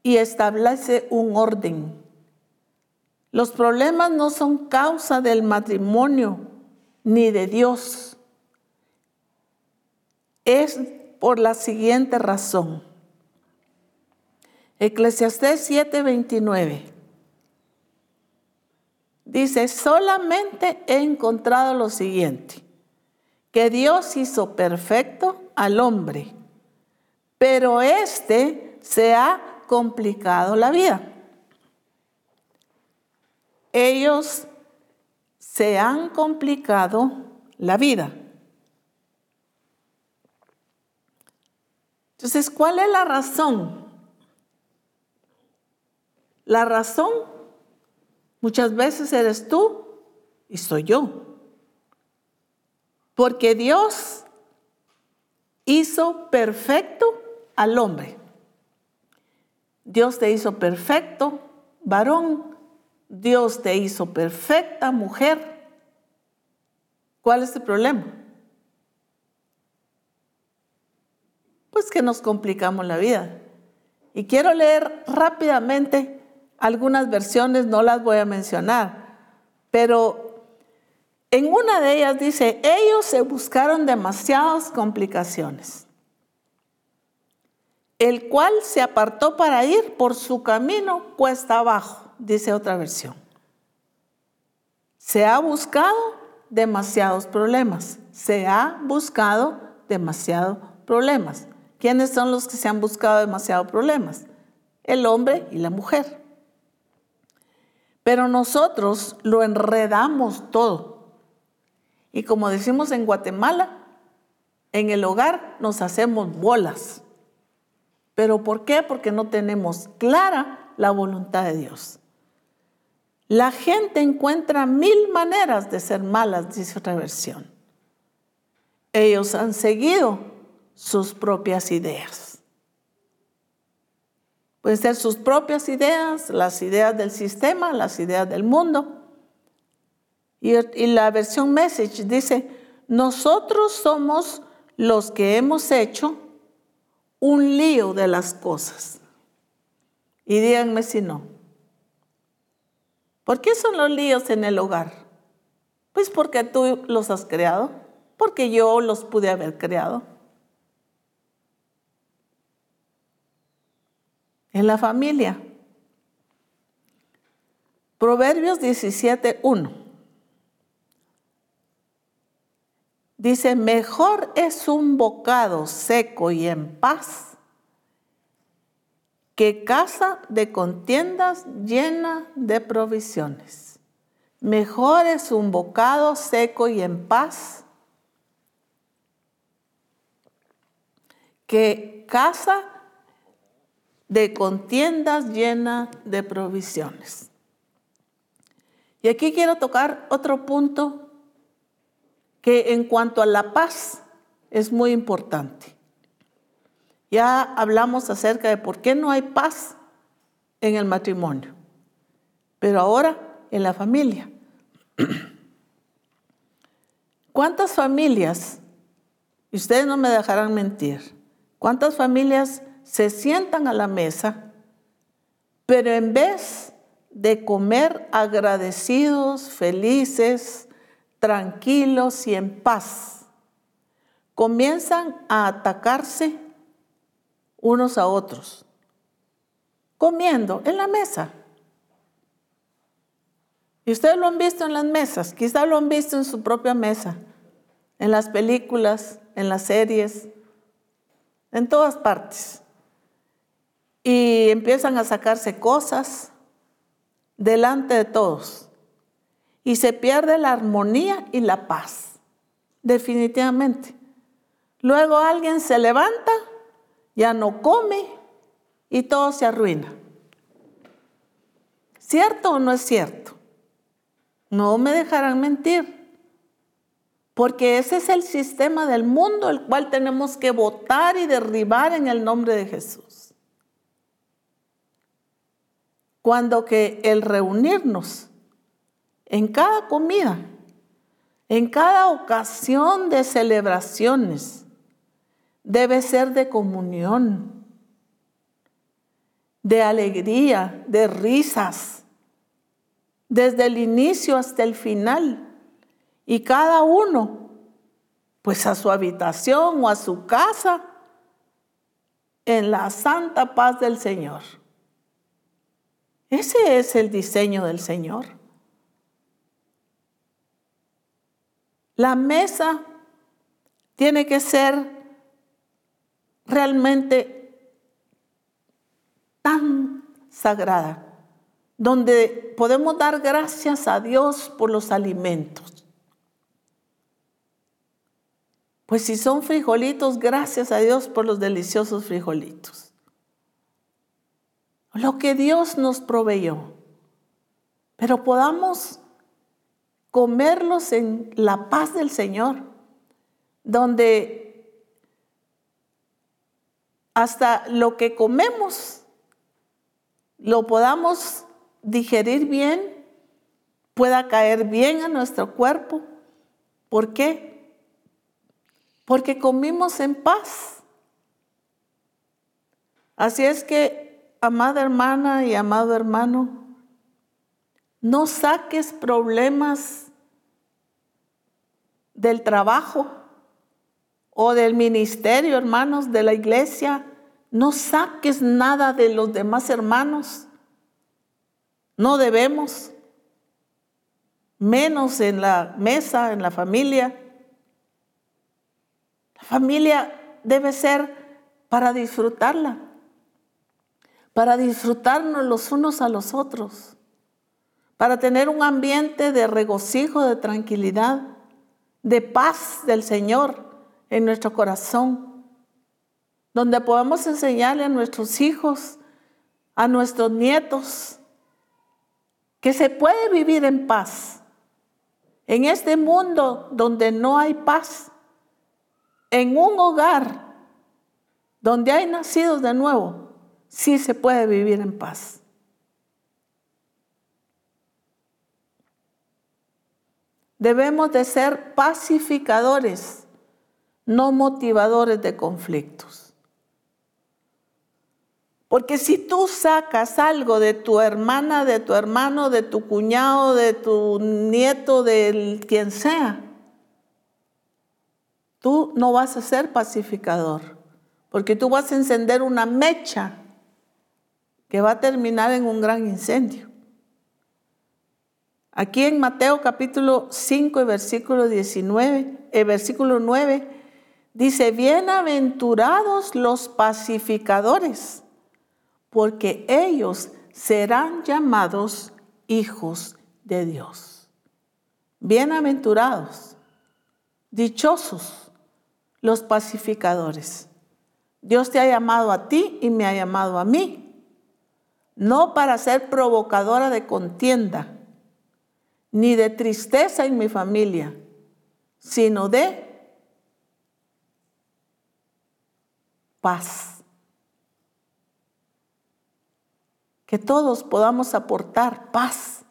y establece un orden. Los problemas no son causa del matrimonio ni de Dios. Es por la siguiente razón. Eclesiastés 7:29. Dice, solamente he encontrado lo siguiente, que Dios hizo perfecto al hombre, pero este se ha complicado la vida. Ellos se han complicado la vida. Entonces, ¿cuál es la razón? La razón Muchas veces eres tú y soy yo. Porque Dios hizo perfecto al hombre. Dios te hizo perfecto, varón. Dios te hizo perfecta, mujer. ¿Cuál es el problema? Pues que nos complicamos la vida. Y quiero leer rápidamente algunas versiones no las voy a mencionar, pero En una de ellas dice, ellos se buscaron demasiadas complicaciones, el cual se apartó para ir por su camino cuesta abajo, dice otra versión. Se ha buscado demasiados problemas, se ha buscado demasiados problemas. ¿Quiénes son los que se han buscado demasiados problemas? El hombre y la mujer. Pero nosotros lo enredamos todo. Y como decimos en Guatemala, en el hogar nos hacemos bolas. ¿Pero por qué? Porque no tenemos clara la voluntad de Dios. La gente encuentra mil maneras de ser malas, dice otra versión. Ellos han seguido sus propias ideas. Pueden ser sus propias ideas, las ideas del sistema, las ideas del mundo. Y, la versión message dice, nosotros somos los que hemos hecho un lío de las cosas. Y díganme si no. ¿Por qué son los líos en el hogar? Pues porque tú los has creado, porque yo los pude haber creado. en la familia. Proverbios 17.1. Dice, mejor es un bocado seco y en paz que casa de contiendas llena de provisiones. Mejor es un bocado seco y en paz que casa de contiendas llenas de provisiones. Y aquí quiero tocar otro punto que en cuanto a la paz es muy importante. Ya hablamos acerca de por qué no hay paz en el matrimonio, pero ahora en la familia. ¿Cuántas familias, y ustedes no me dejarán mentir, cuántas familias se sientan a la mesa, pero en vez de comer agradecidos, felices, tranquilos y en paz, comienzan a atacarse unos a otros, comiendo en la mesa. Y ustedes lo han visto en las mesas, quizá lo han visto en su propia mesa, en las películas, en las series, en todas partes y empiezan a sacarse cosas delante de todos. Y se pierde la armonía y la paz, definitivamente. Luego alguien se levanta, ya no come y todo se arruina. ¿Cierto o no es cierto? No me dejarán mentir. Porque ese es el sistema del mundo el cual tenemos que votar y derribar en el nombre de Jesús. Cuando que el reunirnos en cada comida, en cada ocasión de celebraciones, debe ser de comunión, de alegría, de risas, desde el inicio hasta el final. Y cada uno, pues a su habitación o a su casa, en la santa paz del Señor. Ese es el diseño del Señor. La mesa tiene que ser realmente tan sagrada, donde podemos dar gracias a Dios por los alimentos. Pues si son frijolitos, gracias a Dios por los deliciosos frijolitos lo que Dios nos proveyó, pero podamos comerlos en la paz del Señor, donde hasta lo que comemos lo podamos digerir bien, pueda caer bien a nuestro cuerpo. ¿Por qué? Porque comimos en paz. Así es que amada hermana y amado hermano, no saques problemas del trabajo o del ministerio, hermanos, de la iglesia. No saques nada de los demás hermanos. No debemos. Menos en la mesa, en la familia. La familia debe ser para disfrutarla, para disfrutarnos los unos a los otros, para tener un ambiente de regocijo, de tranquilidad, de paz del Señor en nuestro corazón, donde podamos enseñarle a nuestros hijos, a nuestros nietos, que se puede vivir en paz. En este mundo donde no hay paz, en un hogar donde hay nacidos de nuevo, sí se puede vivir en paz. Debemos de ser pacificadores, no motivadores de conflictos. Porque si tú sacas algo de tu hermana, de tu hermano, de tu cuñado, de tu nieto, de quien sea, tú no vas a ser pacificador, porque tú vas a encender una mecha que va a terminar en un gran incendio. Aquí en Mateo capítulo 5 y versículo 19, el versículo 9, dice, bienaventurados los pacificadores, porque ellos serán llamados hijos de Dios. Bienaventurados, dichosos los pacificadores. Dios te ha llamado a ti y me ha llamado a mí, no para ser provocadora de contienda, ni de tristeza en mi familia, sino de paz. Que todos podamos aportar paz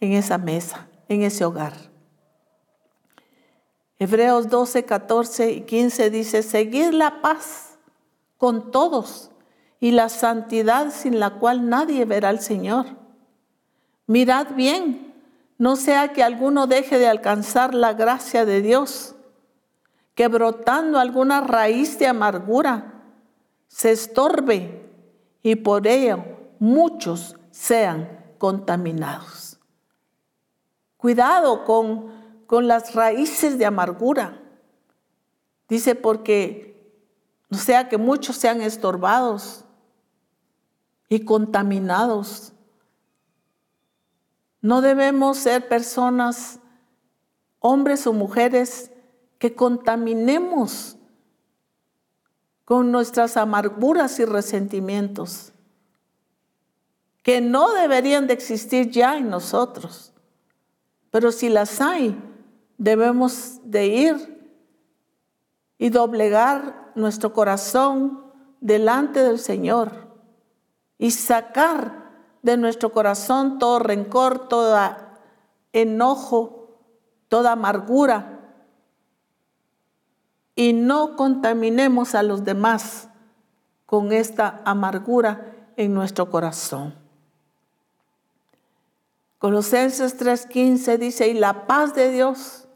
en esa mesa, en ese hogar. Hebreos 12, 14 y 15 dice, seguid la paz con todos y la santidad sin la cual nadie verá al Señor. Mirad bien, no sea que alguno deje de alcanzar la gracia de Dios, que brotando alguna raíz de amargura se estorbe y por ello muchos sean contaminados. Cuidado con con las raíces de amargura. Dice, porque no sea que muchos sean estorbados y contaminados. No debemos ser personas, hombres o mujeres, que contaminemos con nuestras amarguras y resentimientos, que no deberían de existir ya en nosotros. Pero si las hay, debemos de ir y doblegar nuestro corazón delante del Señor y sacar de nuestro corazón todo rencor, todo enojo, toda amargura y no contaminemos a los demás con esta amargura en nuestro corazón. Colosenses 3:15 dice, y la paz de Dios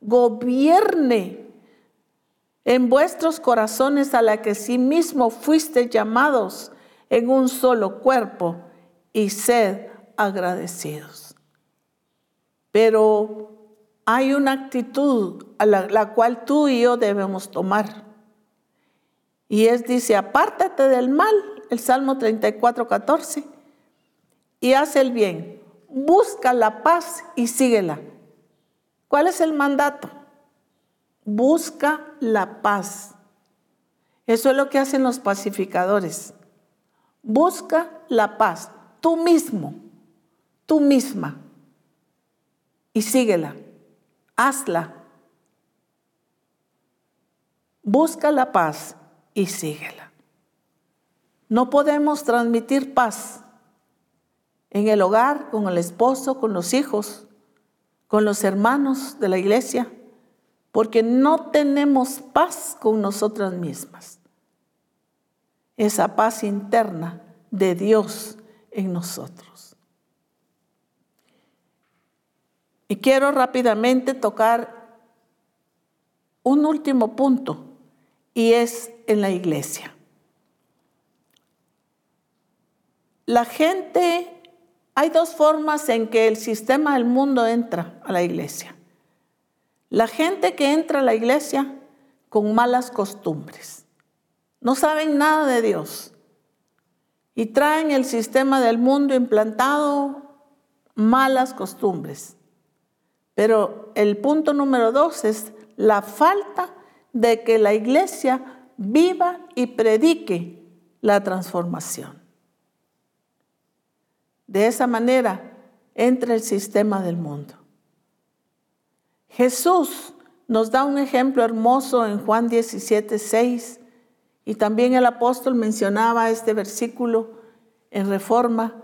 gobierne en vuestros corazones a la que sí mismo fuiste llamados en un solo cuerpo y sed agradecidos. Pero hay una actitud a la, cual tú y yo debemos tomar. Y es, dice, apártate del mal, el Salmo 34, 14, y haz el bien, busca la paz y síguela. ¿Cuál es el mandato? Busca la paz. Eso es lo que hacen los pacificadores. Busca la paz, tú mismo, tú misma, y síguela, hazla. Busca la paz y síguela. No podemos transmitir paz en el hogar, con el esposo, con los hijos, con los hermanos de la iglesia, porque no tenemos paz con nosotras mismas. Esa paz interna de Dios en nosotros. Y quiero rápidamente tocar un último punto y es en la iglesia. La gente, hay dos formas en que el sistema del mundo entra a la iglesia. La gente que entra a la iglesia con malas costumbres, no saben nada de Dios y traen el sistema del mundo implantado malas costumbres. Pero el punto número dos es la falta de que la iglesia viva y predique la transformación. De esa manera entra el sistema del mundo. Jesús nos da un ejemplo hermoso en Juan 17, 6, y también el apóstol mencionaba este versículo en Reforma.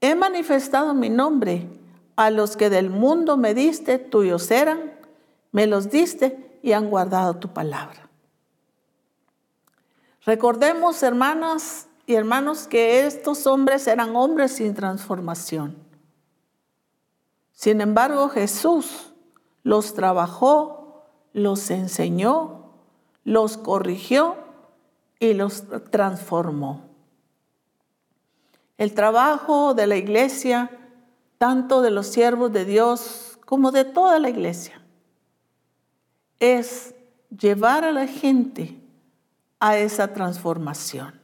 He manifestado mi nombre a los que del mundo me diste, tuyos eran, me los diste y han guardado tu palabra. Recordemos, hermanas y hermanos, que estos hombres eran hombres sin transformación. Sin embargo, Jesús los trabajó, los enseñó, los corrigió y los transformó. El trabajo de la iglesia, tanto de los siervos de Dios como de toda la iglesia, es llevar a la gente a esa transformación.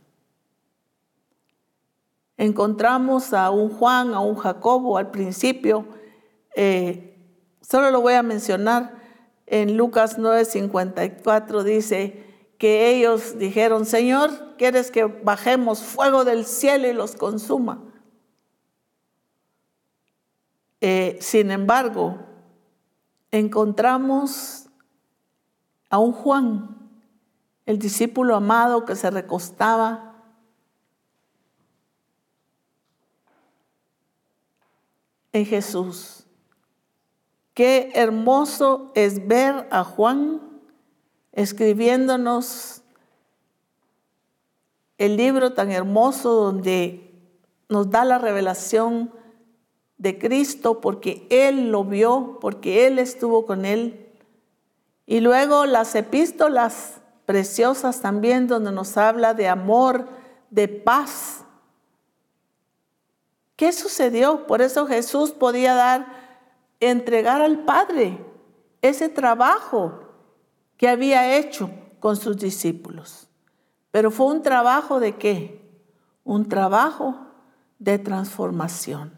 Encontramos a un Juan, a un Jacobo al principio, eh, solo lo voy a mencionar, en Lucas 9:54 dice que ellos dijeron, Señor, ¿quieres que bajemos fuego del cielo y los consuma? Eh, sin embargo, encontramos a un Juan, el discípulo amado que se recostaba en Jesús. Qué hermoso es ver a Juan escribiéndonos el libro tan hermoso donde nos da la revelación de Cristo porque Él lo vio, porque Él estuvo con Él. Y luego las epístolas preciosas también donde nos habla de amor, de paz. ¿Qué sucedió? Por eso Jesús podía dar, entregar al Padre ese trabajo que había hecho con sus discípulos. Pero fue un trabajo de qué? Un trabajo de transformación.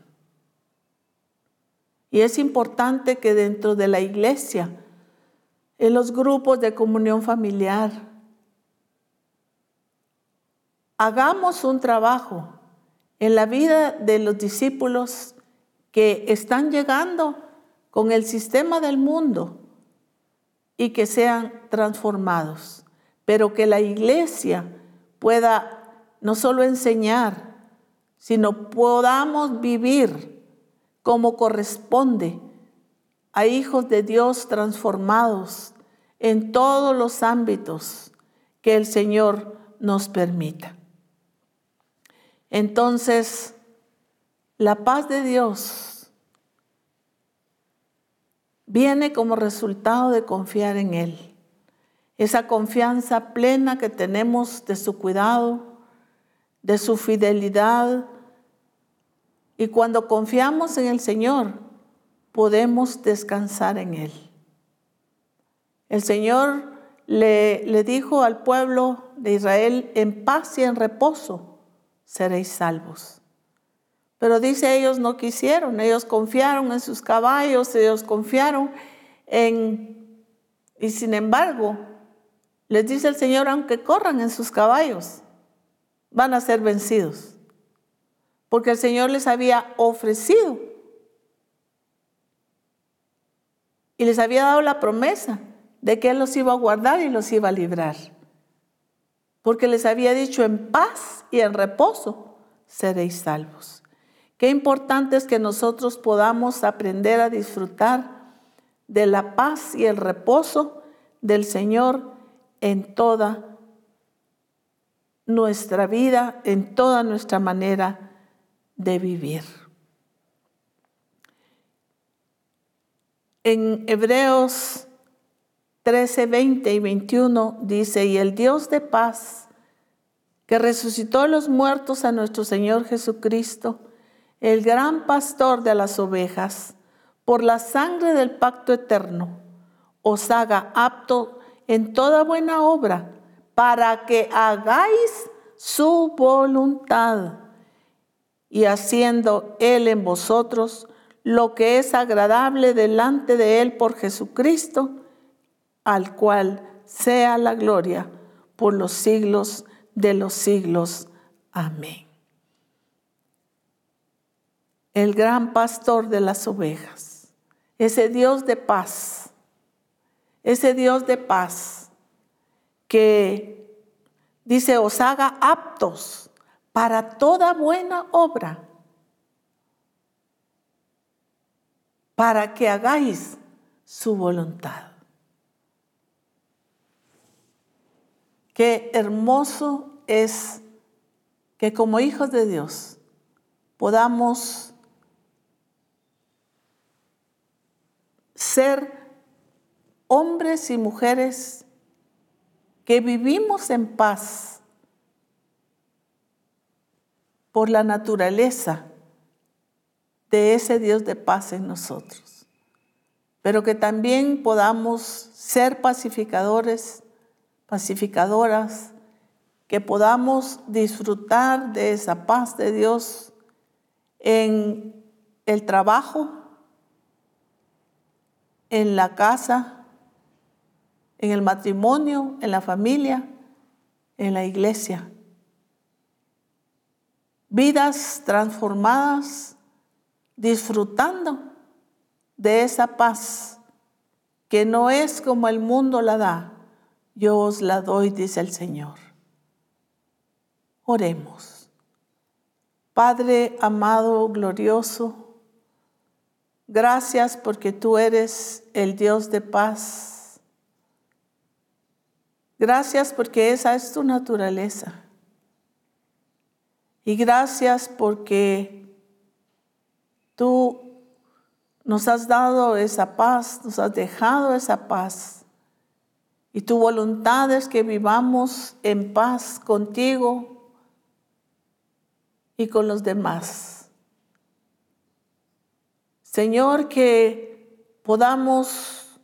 Y es importante que dentro de la iglesia en los grupos de comunión familiar. Hagamos un trabajo en la vida de los discípulos que están llegando con el sistema del mundo y que sean transformados, pero que la iglesia pueda no solo enseñar, sino podamos vivir como corresponde a hijos de Dios transformados en todos los ámbitos que el Señor nos permita. Entonces, la paz de Dios viene como resultado de confiar en Él. Esa confianza plena que tenemos de su cuidado, de su fidelidad. Y cuando confiamos en el Señor, podemos descansar en Él. El Señor le, le, dijo al pueblo de Israel, en paz y en reposo seréis salvos. Pero dice, ellos no quisieron, ellos confiaron en sus caballos, ellos confiaron en... Y sin embargo, les dice el Señor, aunque corran en sus caballos, van a ser vencidos. Porque el Señor les había ofrecido y les había dado la promesa de que Él los iba a guardar y los iba a librar. Porque les había dicho, en paz y en reposo seréis salvos. Qué importante es que nosotros podamos aprender a disfrutar de la paz y el reposo del Señor en toda nuestra vida, en toda nuestra manera de vivir. En Hebreos 13, 20 y 21 dice, y el Dios de paz, que resucitó a los muertos a nuestro Señor Jesucristo, el gran pastor de las ovejas, por la sangre del pacto eterno, os haga apto en toda buena obra, para que hagáis su voluntad, y haciendo Él en vosotros lo que es agradable delante de Él por Jesucristo, al cual sea la gloria por los siglos de los siglos. Amén. El gran pastor de las ovejas, ese Dios de paz, ese Dios de paz que dice, os haga aptos para toda buena obra, para que hagáis su voluntad. Qué hermoso es que como hijos de Dios podamos ser hombres y mujeres que vivimos en paz por la naturaleza de ese Dios de paz en nosotros, pero que también podamos ser pacificadores pacificadoras, que podamos disfrutar de esa paz de Dios en el trabajo, en la casa, en el matrimonio, en la familia, en la iglesia. Vidas transformadas, disfrutando de esa paz que no es como el mundo la da, yo os la doy, dice el Señor. Oremos. Padre amado, glorioso, gracias porque tú eres el Dios de paz. Gracias porque esa es tu naturaleza. Y gracias porque tú nos has dado esa paz, nos has dejado esa paz y tu voluntad es que vivamos en paz contigo y con los demás. Señor, que podamos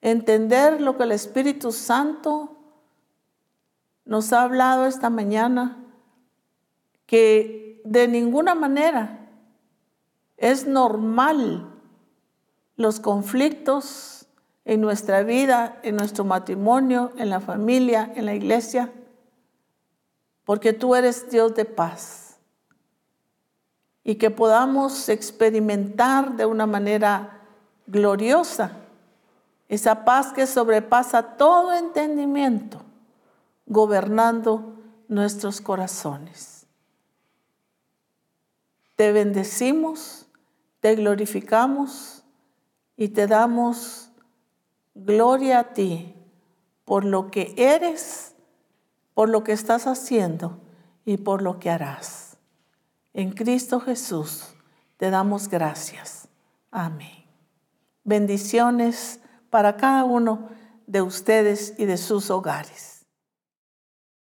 entender lo que el Espíritu Santo nos ha hablado esta mañana, que de ninguna manera es normal los conflictos en nuestra vida, en nuestro matrimonio, en la familia, en la iglesia, porque tú eres Dios de paz. Y que podamos experimentar de una manera gloriosa esa paz que sobrepasa todo entendimiento, gobernando nuestros corazones. Te bendecimos, te glorificamos y te damos Gloria a ti por lo que eres, por lo que estás haciendo y por lo que harás. En Cristo Jesús te damos gracias. Amén. Bendiciones para cada uno de ustedes y de sus hogares.